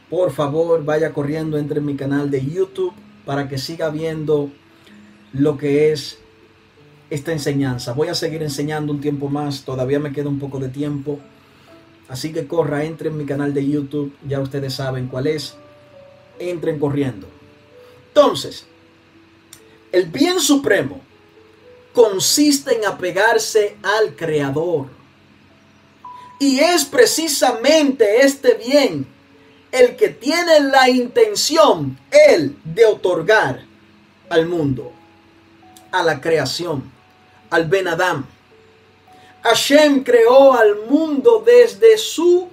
Por favor, vaya corriendo entre mi canal de YouTube para que siga viendo lo que es esta enseñanza. Voy a seguir enseñando un tiempo más, todavía me queda un poco de tiempo. Así que corra, entre en mi canal de YouTube, ya ustedes saben cuál es. Entren corriendo. Entonces, el bien supremo consiste en apegarse al Creador. Y es precisamente este bien el que tiene la intención, él, de otorgar al mundo, a la creación al Ben Adam. Hashem creó al mundo desde su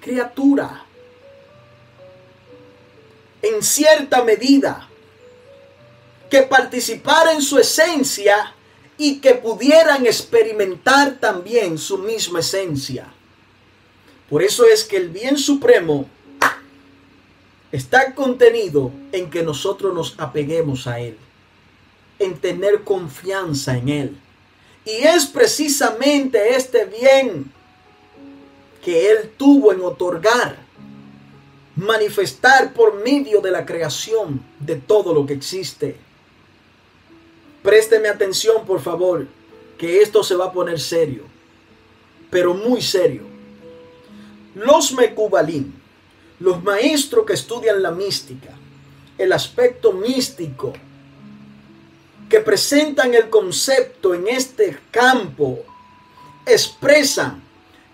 criatura. En cierta medida, que participara en su esencia y que pudieran experimentar también su misma esencia. Por eso es que el bien supremo está contenido en que nosotros nos apeguemos a Él en tener confianza en Él. Y es precisamente este bien que Él tuvo en otorgar manifestar por medio de la creación de todo lo que existe. Présteme atención, por favor, que esto se va a poner serio, pero muy serio. Los Mekubalim, los maestros que estudian la mística, el aspecto místico, que presentan el concepto en este campo, expresan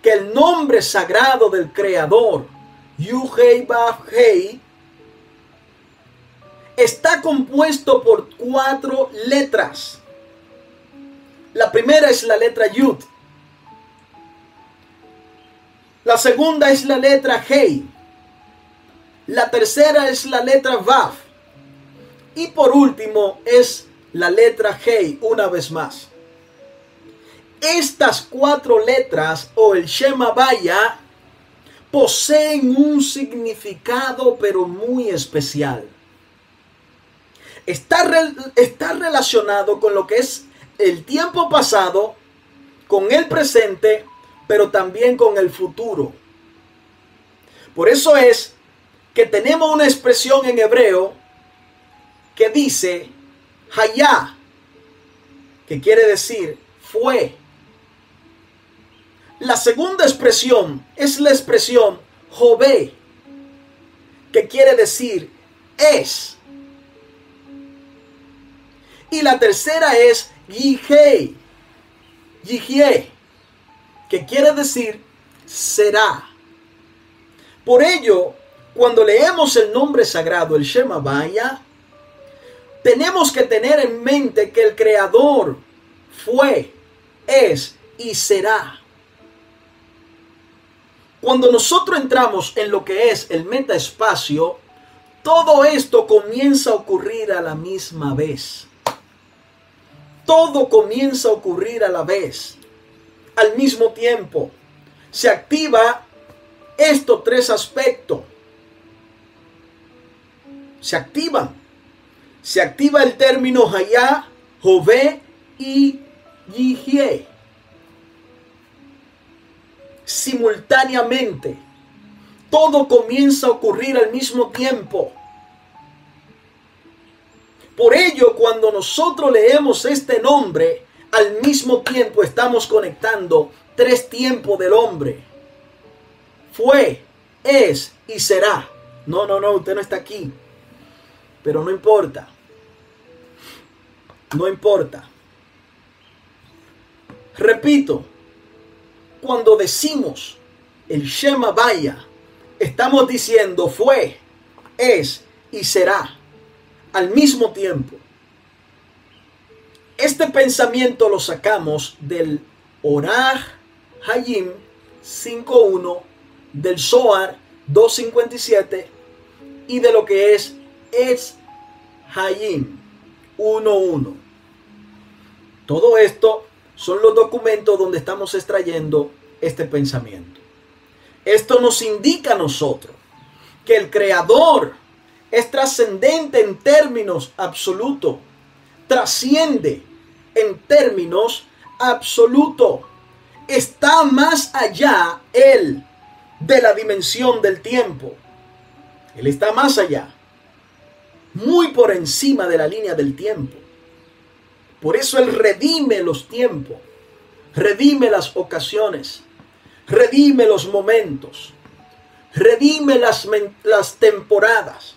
que el nombre sagrado del Creador, Yuhei Hei, está compuesto por cuatro letras. La primera es la letra Yud. La segunda es la letra Hei. La tercera es la letra Vav. Y por último es la letra Hei una vez más. Estas cuatro letras o el Shema Vaya poseen un significado pero muy especial. Está, está relacionado con lo que es el tiempo pasado, con el presente, pero también con el futuro. Por eso es que tenemos una expresión en hebreo que dice Hayá, que quiere decir fue. La segunda expresión es la expresión Jové, que quiere decir es. Y la tercera es Yihei, Yihye, que quiere decir será. Por ello, cuando leemos el nombre sagrado, el Shema Vaya, tenemos que tener en mente que el Creador fue, es y será. Cuando nosotros entramos en lo que es el metaespacio, todo esto comienza a ocurrir a la misma vez. Todo comienza a ocurrir a la vez, al mismo tiempo. Se activa estos tres aspectos. Se activan se activa el término Hayá, Jové y Yihye. Simultáneamente, todo comienza a ocurrir al mismo tiempo. Por ello, cuando nosotros leemos este nombre, al mismo tiempo estamos conectando tres tiempos del hombre. Fue, es y será. No, no, no, usted no está aquí. Pero no importa. No importa. Repito, cuando decimos el Shema Vaya, estamos diciendo fue, es y será al mismo tiempo. Este pensamiento lo sacamos del Orah Hayim 5.1, del Zohar 2.57 y de lo que es Es Hayim 1.1. Todo esto son los documentos donde estamos extrayendo este pensamiento. Esto nos indica a nosotros que el creador es trascendente en términos absolutos, trasciende en términos absolutos, está más allá él de la dimensión del tiempo. Él está más allá muy por encima de la línea del tiempo. Por eso Él redime los tiempos, redime las ocasiones, redime los momentos, redime las, las temporadas.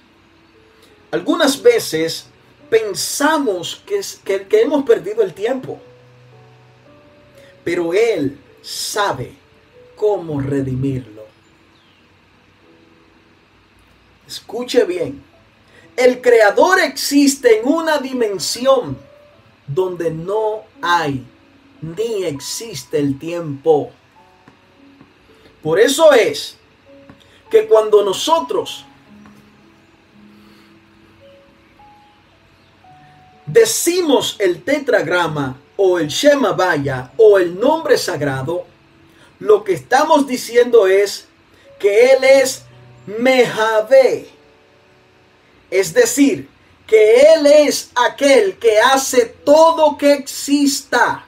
Algunas veces pensamos que, que, hemos perdido el tiempo, pero Él sabe cómo redimirlo. Escuche bien el creador existe en una dimensión donde no hay ni existe el tiempo. Por eso es que cuando nosotros decimos el tetragrama o el Shema Vaya o el nombre sagrado, lo que estamos diciendo es que Él es Mejave es decir, que Él es aquel que hace todo que exista.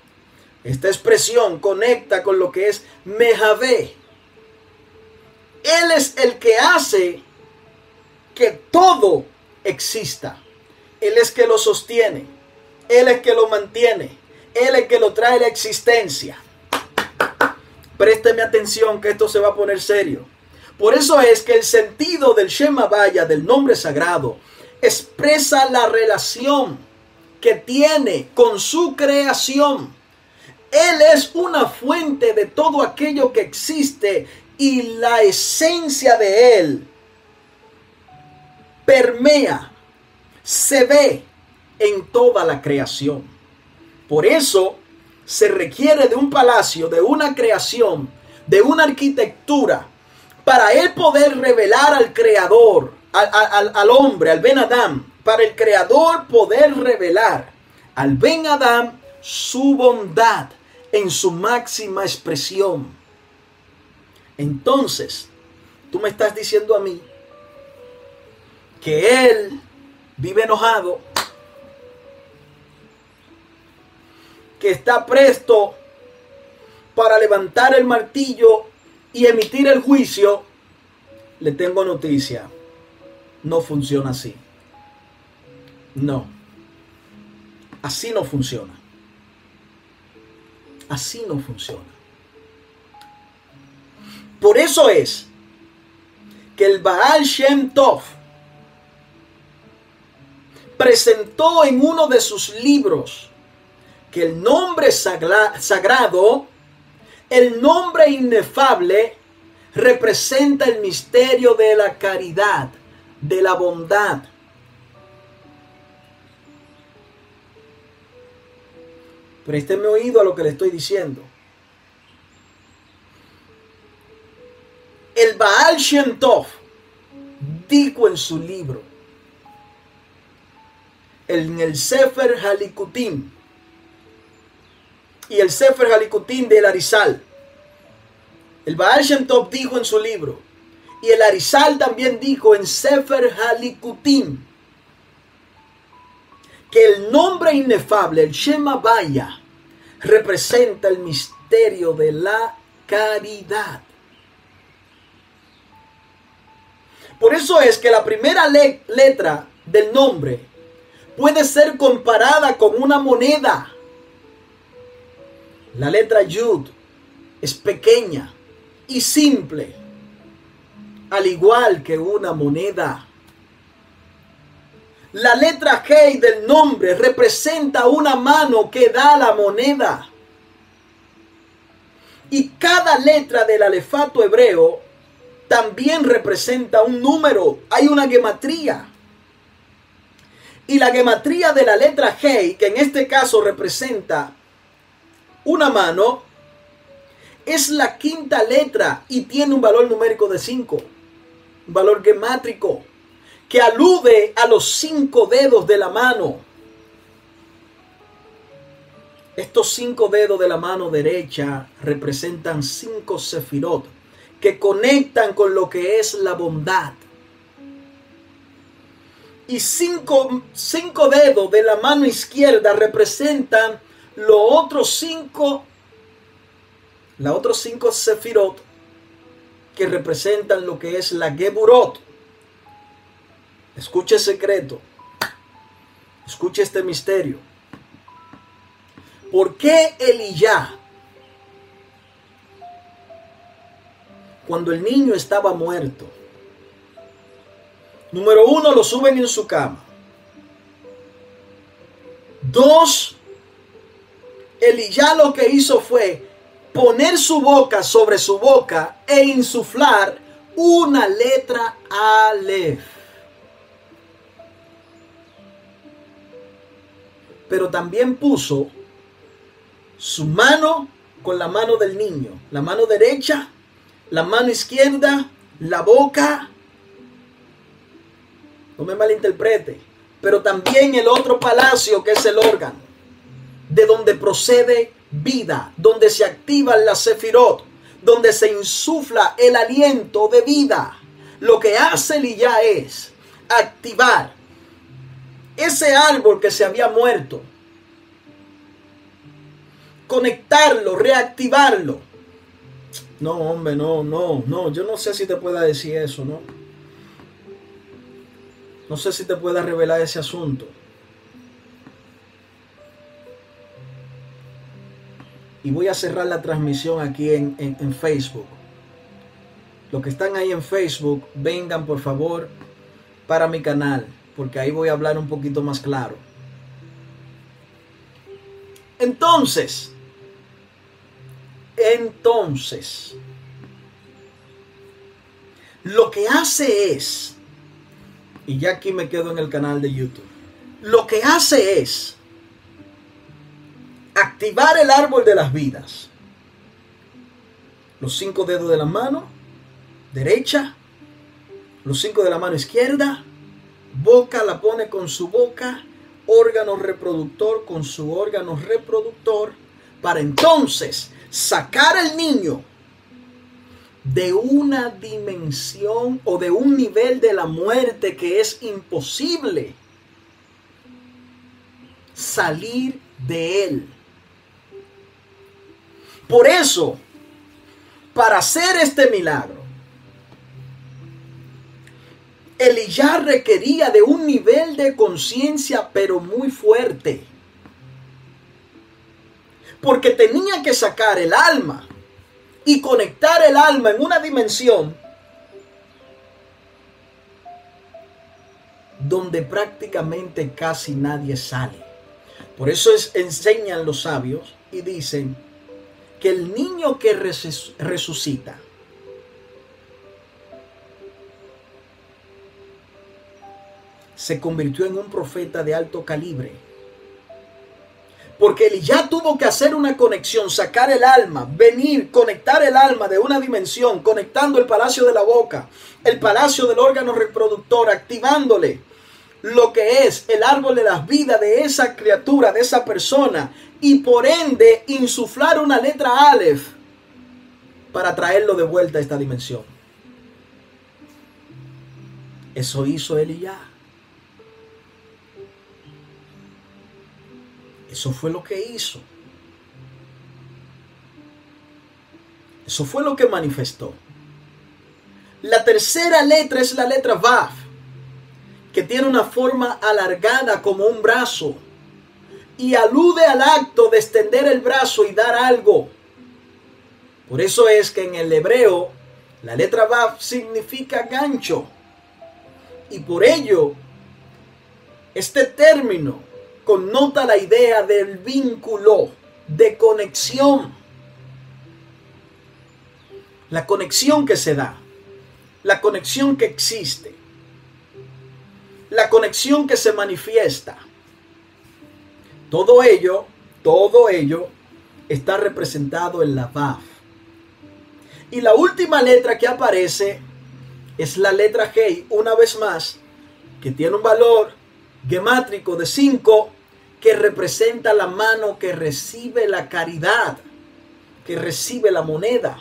Esta expresión conecta con lo que es Mejavé. Él es el que hace que todo exista. Él es que lo sostiene. Él es que lo mantiene. Él es que lo trae la existencia. Présteme atención que esto se va a poner serio. Por eso es que el sentido del Shema Vaya, del nombre sagrado, expresa la relación que tiene con su creación. Él es una fuente de todo aquello que existe y la esencia de Él permea, se ve en toda la creación. Por eso se requiere de un palacio, de una creación, de una arquitectura, para él poder revelar al creador, al, hombre, al Ben Adam, para el creador poder revelar al Ben Adam su bondad en su máxima expresión. Entonces, tú me estás diciendo a mí que él vive enojado, que está presto para levantar el martillo y emitir el juicio, le tengo noticia. No funciona así. No. Así no funciona. Así no funciona. Por eso es que el Baal Shem Tov presentó en uno de sus libros que el nombre sagrado, el nombre inefable, representa el misterio de la caridad, de la bondad. Présteme oído a lo que le estoy diciendo. El Baal Shem Tov dijo en su libro en el Sefer Halikutim y el Sefer Halikutim del Arizal. El Baal Shem Tov dijo en su libro, y el Arizal también dijo en Sefer Halikutim, que el nombre inefable, el Shema Baya, representa el misterio de la caridad. Por eso es que la primera letra del nombre puede ser comparada con una moneda. La letra Yud es pequeña y simple, al igual que una moneda. La letra G del nombre representa una mano que da la moneda. Y cada letra del alefato hebreo también representa un número. Hay una gematría. Y la gematría de la letra G, que en este caso representa una mano, es la quinta letra y tiene un valor numérico de 5. Un valor gemátrico que alude a los cinco dedos de la mano. Estos cinco dedos de la mano derecha representan cinco sefirot que conectan con lo que es la bondad y cinco, cinco dedos de la mano izquierda representan los otros cinco, los otros cinco sefirot que representan lo que es la Geburot. Escuche secreto. Escuche este misterio. ¿Por qué Eliyah, cuando el niño estaba muerto, Número uno, lo suben en su cama. Dos, Eliyah lo que hizo fue poner su boca sobre su boca e insuflar una letra Aleph. Pero también puso su mano con la mano del niño, la mano derecha, la mano izquierda, la boca no me malinterprete, pero también el otro palacio que es el órgano, de donde procede vida, donde se activa la sefirot, donde se insufla el aliento de vida. Lo que hace ya es activar ese árbol que se había muerto, conectarlo, reactivarlo. No, hombre, no, no, no, yo no sé si te pueda decir eso, ¿no? No sé si te pueda revelar ese asunto. Y voy a cerrar la transmisión aquí en, en, en Facebook. Los que están ahí en Facebook, vengan por favor para mi canal, porque ahí voy a hablar un poquito más claro. Entonces, entonces, lo que hace es, y ya aquí me quedo en el canal de YouTube, lo que hace es activar el árbol de las vidas. Los cinco dedos de la mano derecha, los cinco de la mano izquierda, boca la pone con su boca, órgano reproductor con su órgano reproductor, para entonces sacar al niño de una dimensión o de un nivel de la muerte que es imposible salir de él. Por eso, para hacer este milagro, Elías requería de un nivel de conciencia pero muy fuerte. Porque tenía que sacar el alma y conectar el alma en una dimensión donde prácticamente casi nadie sale. Por eso es, enseñan los sabios y dicen que el niño que resucita se convirtió en un profeta de alto calibre. Porque él ya tuvo que hacer una conexión, sacar el alma, venir, conectar el alma de una dimensión, conectando el palacio de la boca, el palacio del órgano reproductor, activándole lo que es el árbol de la vida de esa criatura, de esa persona, y por ende insuflar una letra Aleph para traerlo de vuelta a esta dimensión. Eso hizo él ya. Eso fue lo que hizo. Eso fue lo que manifestó. La tercera letra es la letra Vav, que tiene una forma alargada como un brazo y alude al acto de extender el brazo y dar algo. Por eso es que en el hebreo la letra Vav significa gancho. Y por ello, este término connota la idea del vínculo, de conexión. La conexión que se da, la conexión que existe, la conexión que se manifiesta. Todo ello, todo ello está representado en la Vav. Y la última letra que aparece es la letra G, una vez más, que tiene un valor gemátrico de 5 que representa la mano que recibe la caridad, que recibe la moneda.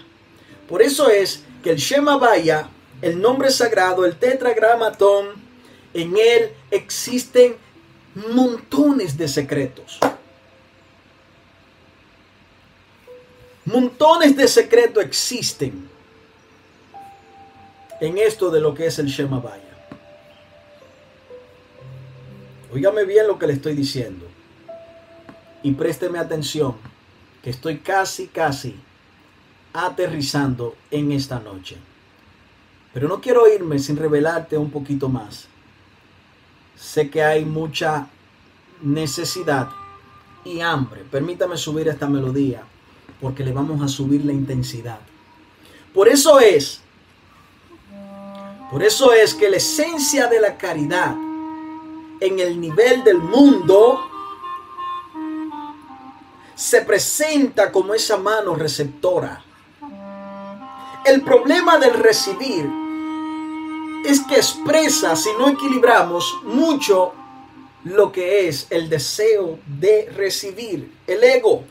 Por eso es que el Shema Vaya, el nombre sagrado, el tetragramatón, en él existen montones de secretos. Montones de secretos existen en esto de lo que es el Shema Vaya. Óigame bien lo que le estoy diciendo. Y présteme atención, que estoy casi, casi aterrizando en esta noche. Pero no quiero irme sin revelarte un poquito más. Sé que hay mucha necesidad y hambre. Permítame subir esta melodía porque le vamos a subir la intensidad. Por eso es, por eso es que la esencia de la caridad en el nivel del mundo se presenta como esa mano receptora. El problema del recibir es que expresa, si no equilibramos, mucho lo que es el deseo de recibir, el ego.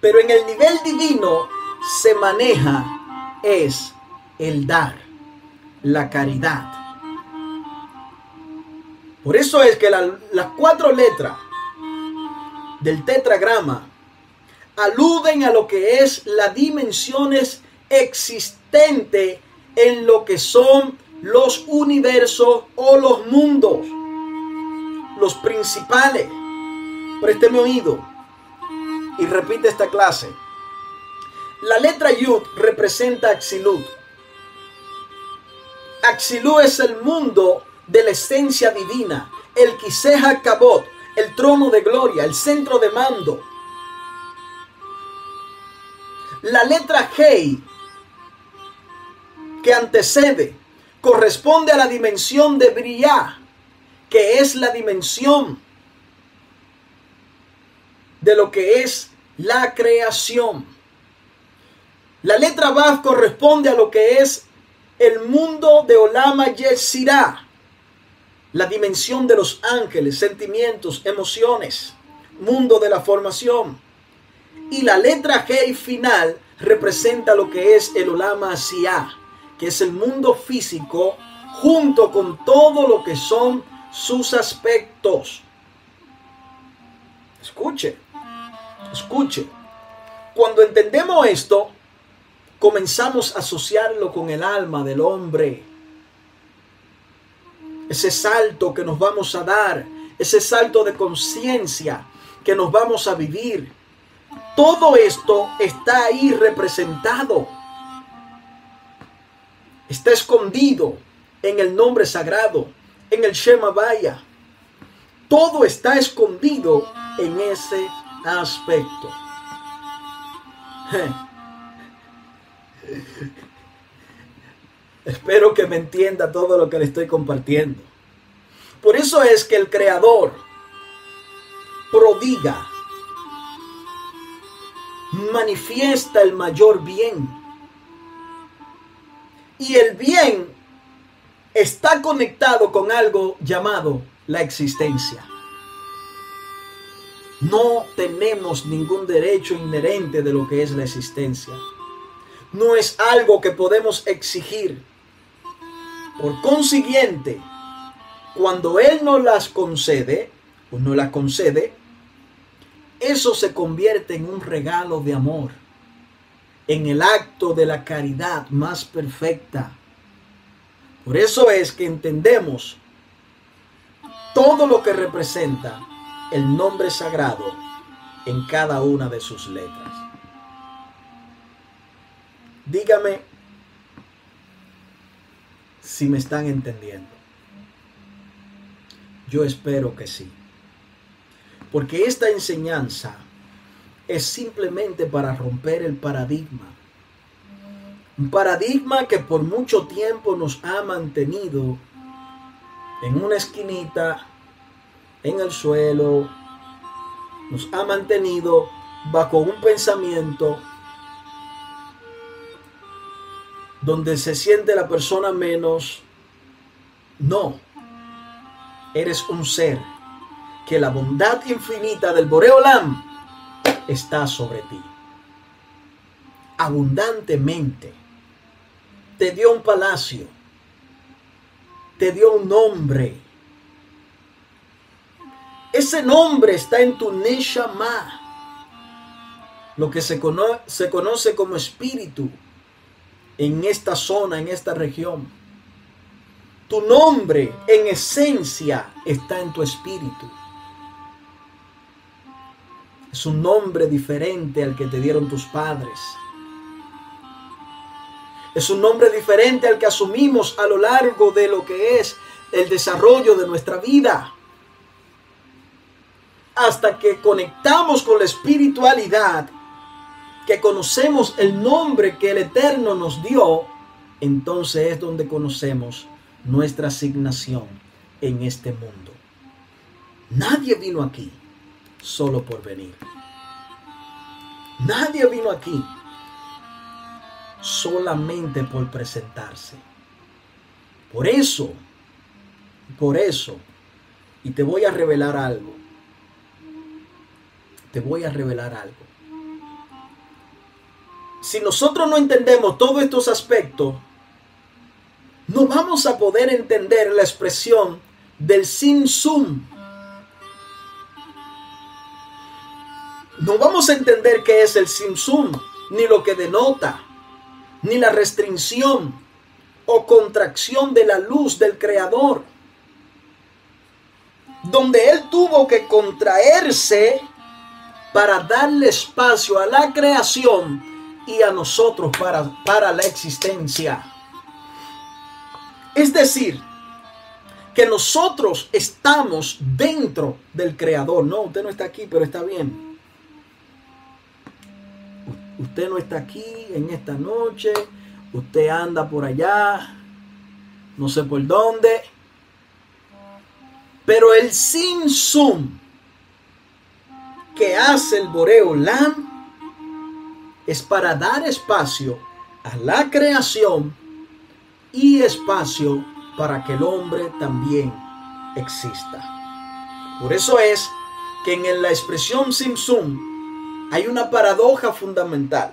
Pero en el nivel divino se maneja es el dar, la caridad. Por eso es que las cuatro letras del tetragrama aluden a lo que es las dimensiones existentes en lo que son los universos o los mundos, los principales. Présteme oído y repite esta clase. La letra Yud representa Axilut. Axilut es el mundo de la esencia divina, el Kiseha Kabot, el trono de gloria, el centro de mando. La letra Hei, que antecede, corresponde a la dimensión de Briah, que es la dimensión de lo que es la creación. La letra Vav corresponde a lo que es el mundo de Olama Yesirah, la dimensión de los ángeles, sentimientos, emociones, mundo de la formación. Y la letra G final representa lo que es el Olama Asiá, que es el mundo físico junto con todo lo que son sus aspectos. Escuche, escuche. Cuando entendemos esto, comenzamos a asociarlo con el alma del hombre. Ese salto que nos vamos a dar, ese salto de conciencia que nos vamos a vivir. Todo esto está ahí representado. Está escondido en el nombre sagrado, en el Shema Vaya. Todo está escondido en ese aspecto. Espero que me entienda todo lo que le estoy compartiendo. Por eso es que el Creador prodiga, manifiesta el mayor bien. Y el bien está conectado con algo llamado la existencia. No tenemos ningún derecho inherente de lo que es la existencia no es algo que podemos exigir. Por consiguiente, cuando Él nos las concede, o no las concede, eso se convierte en un regalo de amor, en el acto de la caridad más perfecta. Por eso es que entendemos todo lo que representa el nombre sagrado en cada una de sus letras. Dígame si me están entendiendo. Yo espero que sí. Porque esta enseñanza es simplemente para romper el paradigma. Un paradigma que por mucho tiempo nos ha mantenido en una esquinita, en el suelo, nos ha mantenido bajo un pensamiento donde se siente la persona menos. No, eres un ser que la bondad infinita del Boreolam está sobre ti. Abundantemente. Te dio un palacio. Te dio un nombre. Ese nombre está en tu Neshama. Lo que se, se conoce como espíritu en esta zona, en esta región. Tu nombre en esencia está en tu espíritu. Es un nombre diferente al que te dieron tus padres. Es un nombre diferente al que asumimos a lo largo de lo que es el desarrollo de nuestra vida. Hasta que conectamos con la espiritualidad que conocemos el nombre que el Eterno nos dio, entonces es donde conocemos nuestra asignación en este mundo. Nadie vino aquí solo por venir. Nadie vino aquí solamente por presentarse. Por eso, por eso, y te voy a revelar algo. Te voy a revelar algo si nosotros no entendemos todos estos aspectos, no vamos a poder entender la expresión del sin sum. No vamos a entender qué es el sin sum, ni lo que denota, ni la restricción, o contracción de la luz del Creador, donde Él tuvo que contraerse para darle espacio a la creación y a nosotros para, para la existencia. Es decir, que nosotros estamos dentro del Creador. No, usted no está aquí, pero está bien. Usted no está aquí en esta noche. Usted anda por allá. No sé por dónde. Pero el sin sum que hace el Boreo Lam es para dar espacio a la creación y espacio para que el hombre también exista. Por eso es que en la expresión Simsum hay una paradoja fundamental,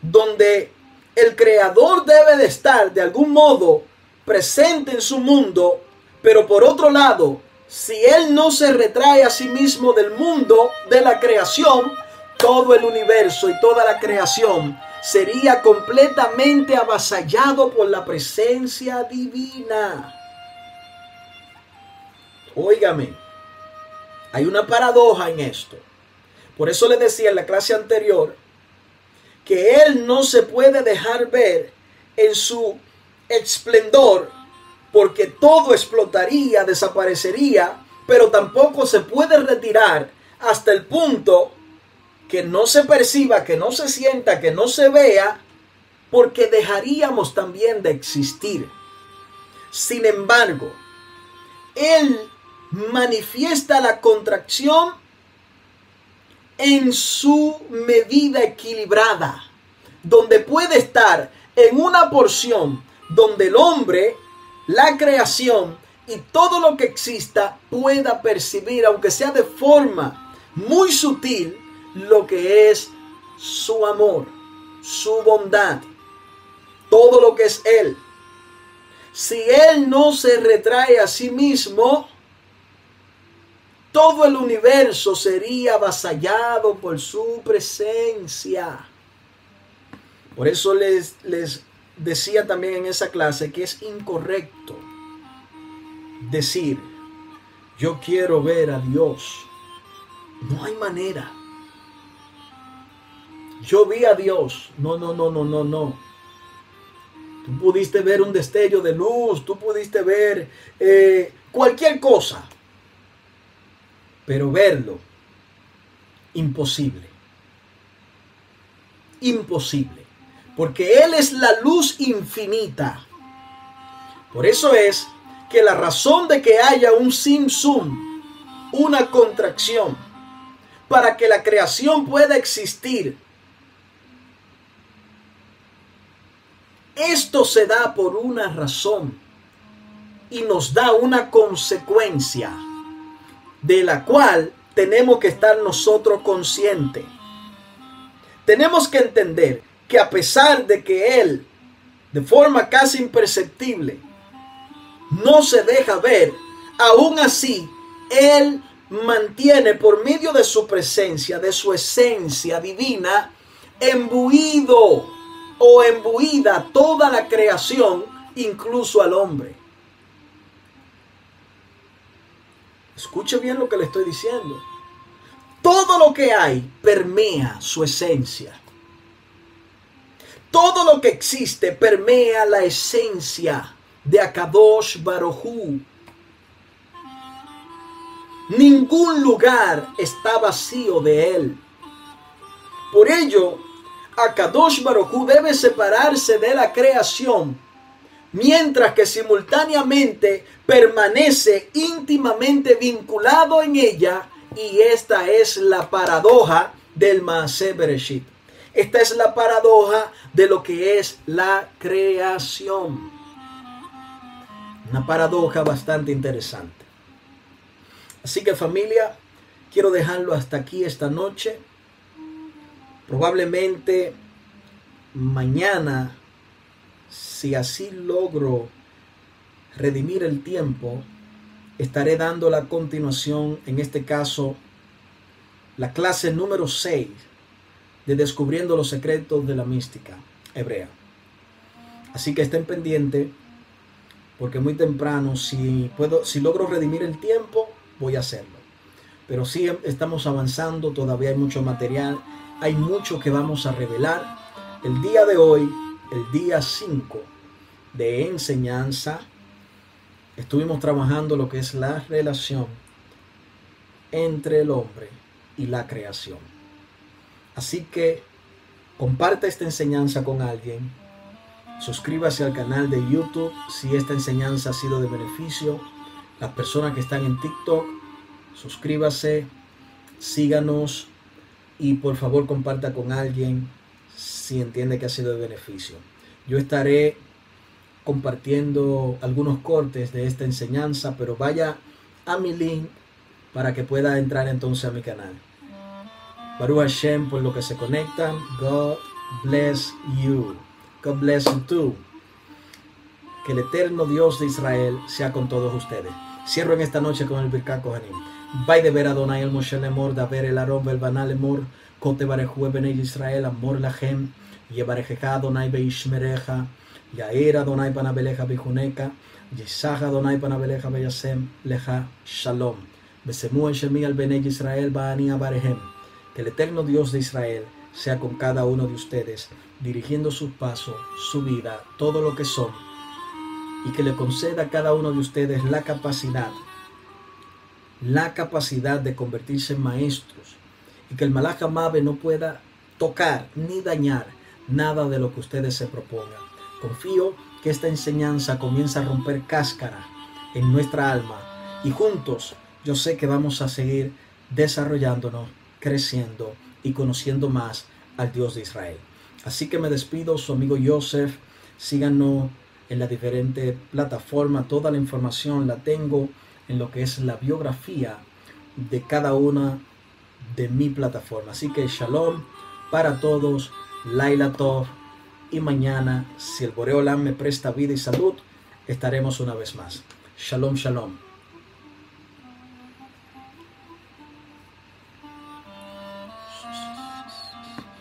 donde el creador debe de estar de algún modo presente en su mundo, pero por otro lado, si él no se retrae a sí mismo del mundo de la creación, todo el universo y toda la creación sería completamente avasallado por la presencia divina. Óigame, hay una paradoja en esto. Por eso le decía en la clase anterior que Él no se puede dejar ver en su esplendor porque todo explotaría, desaparecería, pero tampoco se puede retirar hasta el punto que no se perciba, que no se sienta, que no se vea, porque dejaríamos también de existir. Sin embargo, Él manifiesta la contracción en su medida equilibrada, donde puede estar en una porción donde el hombre, la creación y todo lo que exista pueda percibir, aunque sea de forma muy sutil, lo que es su amor, su bondad, todo lo que es Él. Si Él no se retrae a sí mismo, todo el universo sería avasallado por su presencia. Por eso les, les decía también en esa clase que es incorrecto decir, yo quiero ver a Dios. No hay manera. Yo vi a Dios. No, no, no, no, no, no. Tú pudiste ver un destello de luz, tú pudiste ver eh, cualquier cosa. Pero verlo, imposible. Imposible. Porque Él es la luz infinita. Por eso es que la razón de que haya un sim-sum, una contracción, para que la creación pueda existir, Esto se da por una razón y nos da una consecuencia de la cual tenemos que estar nosotros conscientes. Tenemos que entender que a pesar de que Él, de forma casi imperceptible, no se deja ver, aún así, Él mantiene por medio de su presencia, de su esencia divina, embuido o embuida toda la creación, incluso al hombre. Escuche bien lo que le estoy diciendo. Todo lo que hay permea su esencia. Todo lo que existe permea la esencia de Akadosh Barohu. Ningún lugar está vacío de él. Por ello, Akadosh Baruj debe separarse de la creación, mientras que simultáneamente permanece íntimamente vinculado en ella, y esta es la paradoja del Maase Bereshit. Esta es la paradoja de lo que es la creación. Una paradoja bastante interesante. Así que familia, quiero dejarlo hasta aquí esta noche. Probablemente mañana, si así logro redimir el tiempo, estaré dando la continuación, en este caso, la clase número 6 de Descubriendo los Secretos de la Mística Hebrea. Así que estén pendientes porque muy temprano, si puedo, si logro redimir el tiempo, voy a hacerlo. Pero sí estamos avanzando, todavía hay mucho material, hay mucho que vamos a revelar. El día de hoy, el día 5 de enseñanza, estuvimos trabajando lo que es la relación entre el hombre y la creación. Así que comparte esta enseñanza con alguien. Suscríbase al canal de YouTube si esta enseñanza ha sido de beneficio. Las personas que están en TikTok, suscríbase, síganos y por favor comparta con alguien si entiende que ha sido de beneficio. Yo estaré compartiendo algunos cortes de esta enseñanza, pero vaya a mi link para que pueda entrar entonces a mi canal. Baruch Hashem por lo que se conectan. God bless you. God bless you too. Que el eterno Dios de Israel sea con todos ustedes. Cierro en esta noche con el Birkat Kohanim. Vai de ver Adonai el Moshe Lemor, da ver el Arom, el Banal Lemor, Kote Barehu Benei Israel, Amor Lahem, Yebarejeja Adonai Beishmereja, Yair Adonai Panabeleja Bijuneka, Yisach Adonai Panabeleja Beyasem, Leja Shalom. Besemu el Shemi al Benei Israel, Baani Barehem. Que el eterno Dios de Israel sea con cada uno de ustedes, dirigiendo sus pasos, su vida, todo lo que son, y que le conceda a cada uno de ustedes la capacidad, la capacidad de convertirse en maestros, y que el Malach no pueda tocar ni dañar nada de lo que ustedes se propongan. Confío que esta enseñanza comienza a romper cáscara en nuestra alma y juntos yo sé que vamos a seguir desarrollándonos creciendo y conociendo más al Dios de Israel. Así que me despido, su amigo Joseph. Síganos en las diferentes plataformas. Toda la información la tengo en lo que es la biografía de cada una de mi plataforma. Así que shalom para todos, Laila Tov. Y mañana, si el Boreolán me presta vida y salud, estaremos una vez más. Shalom, shalom.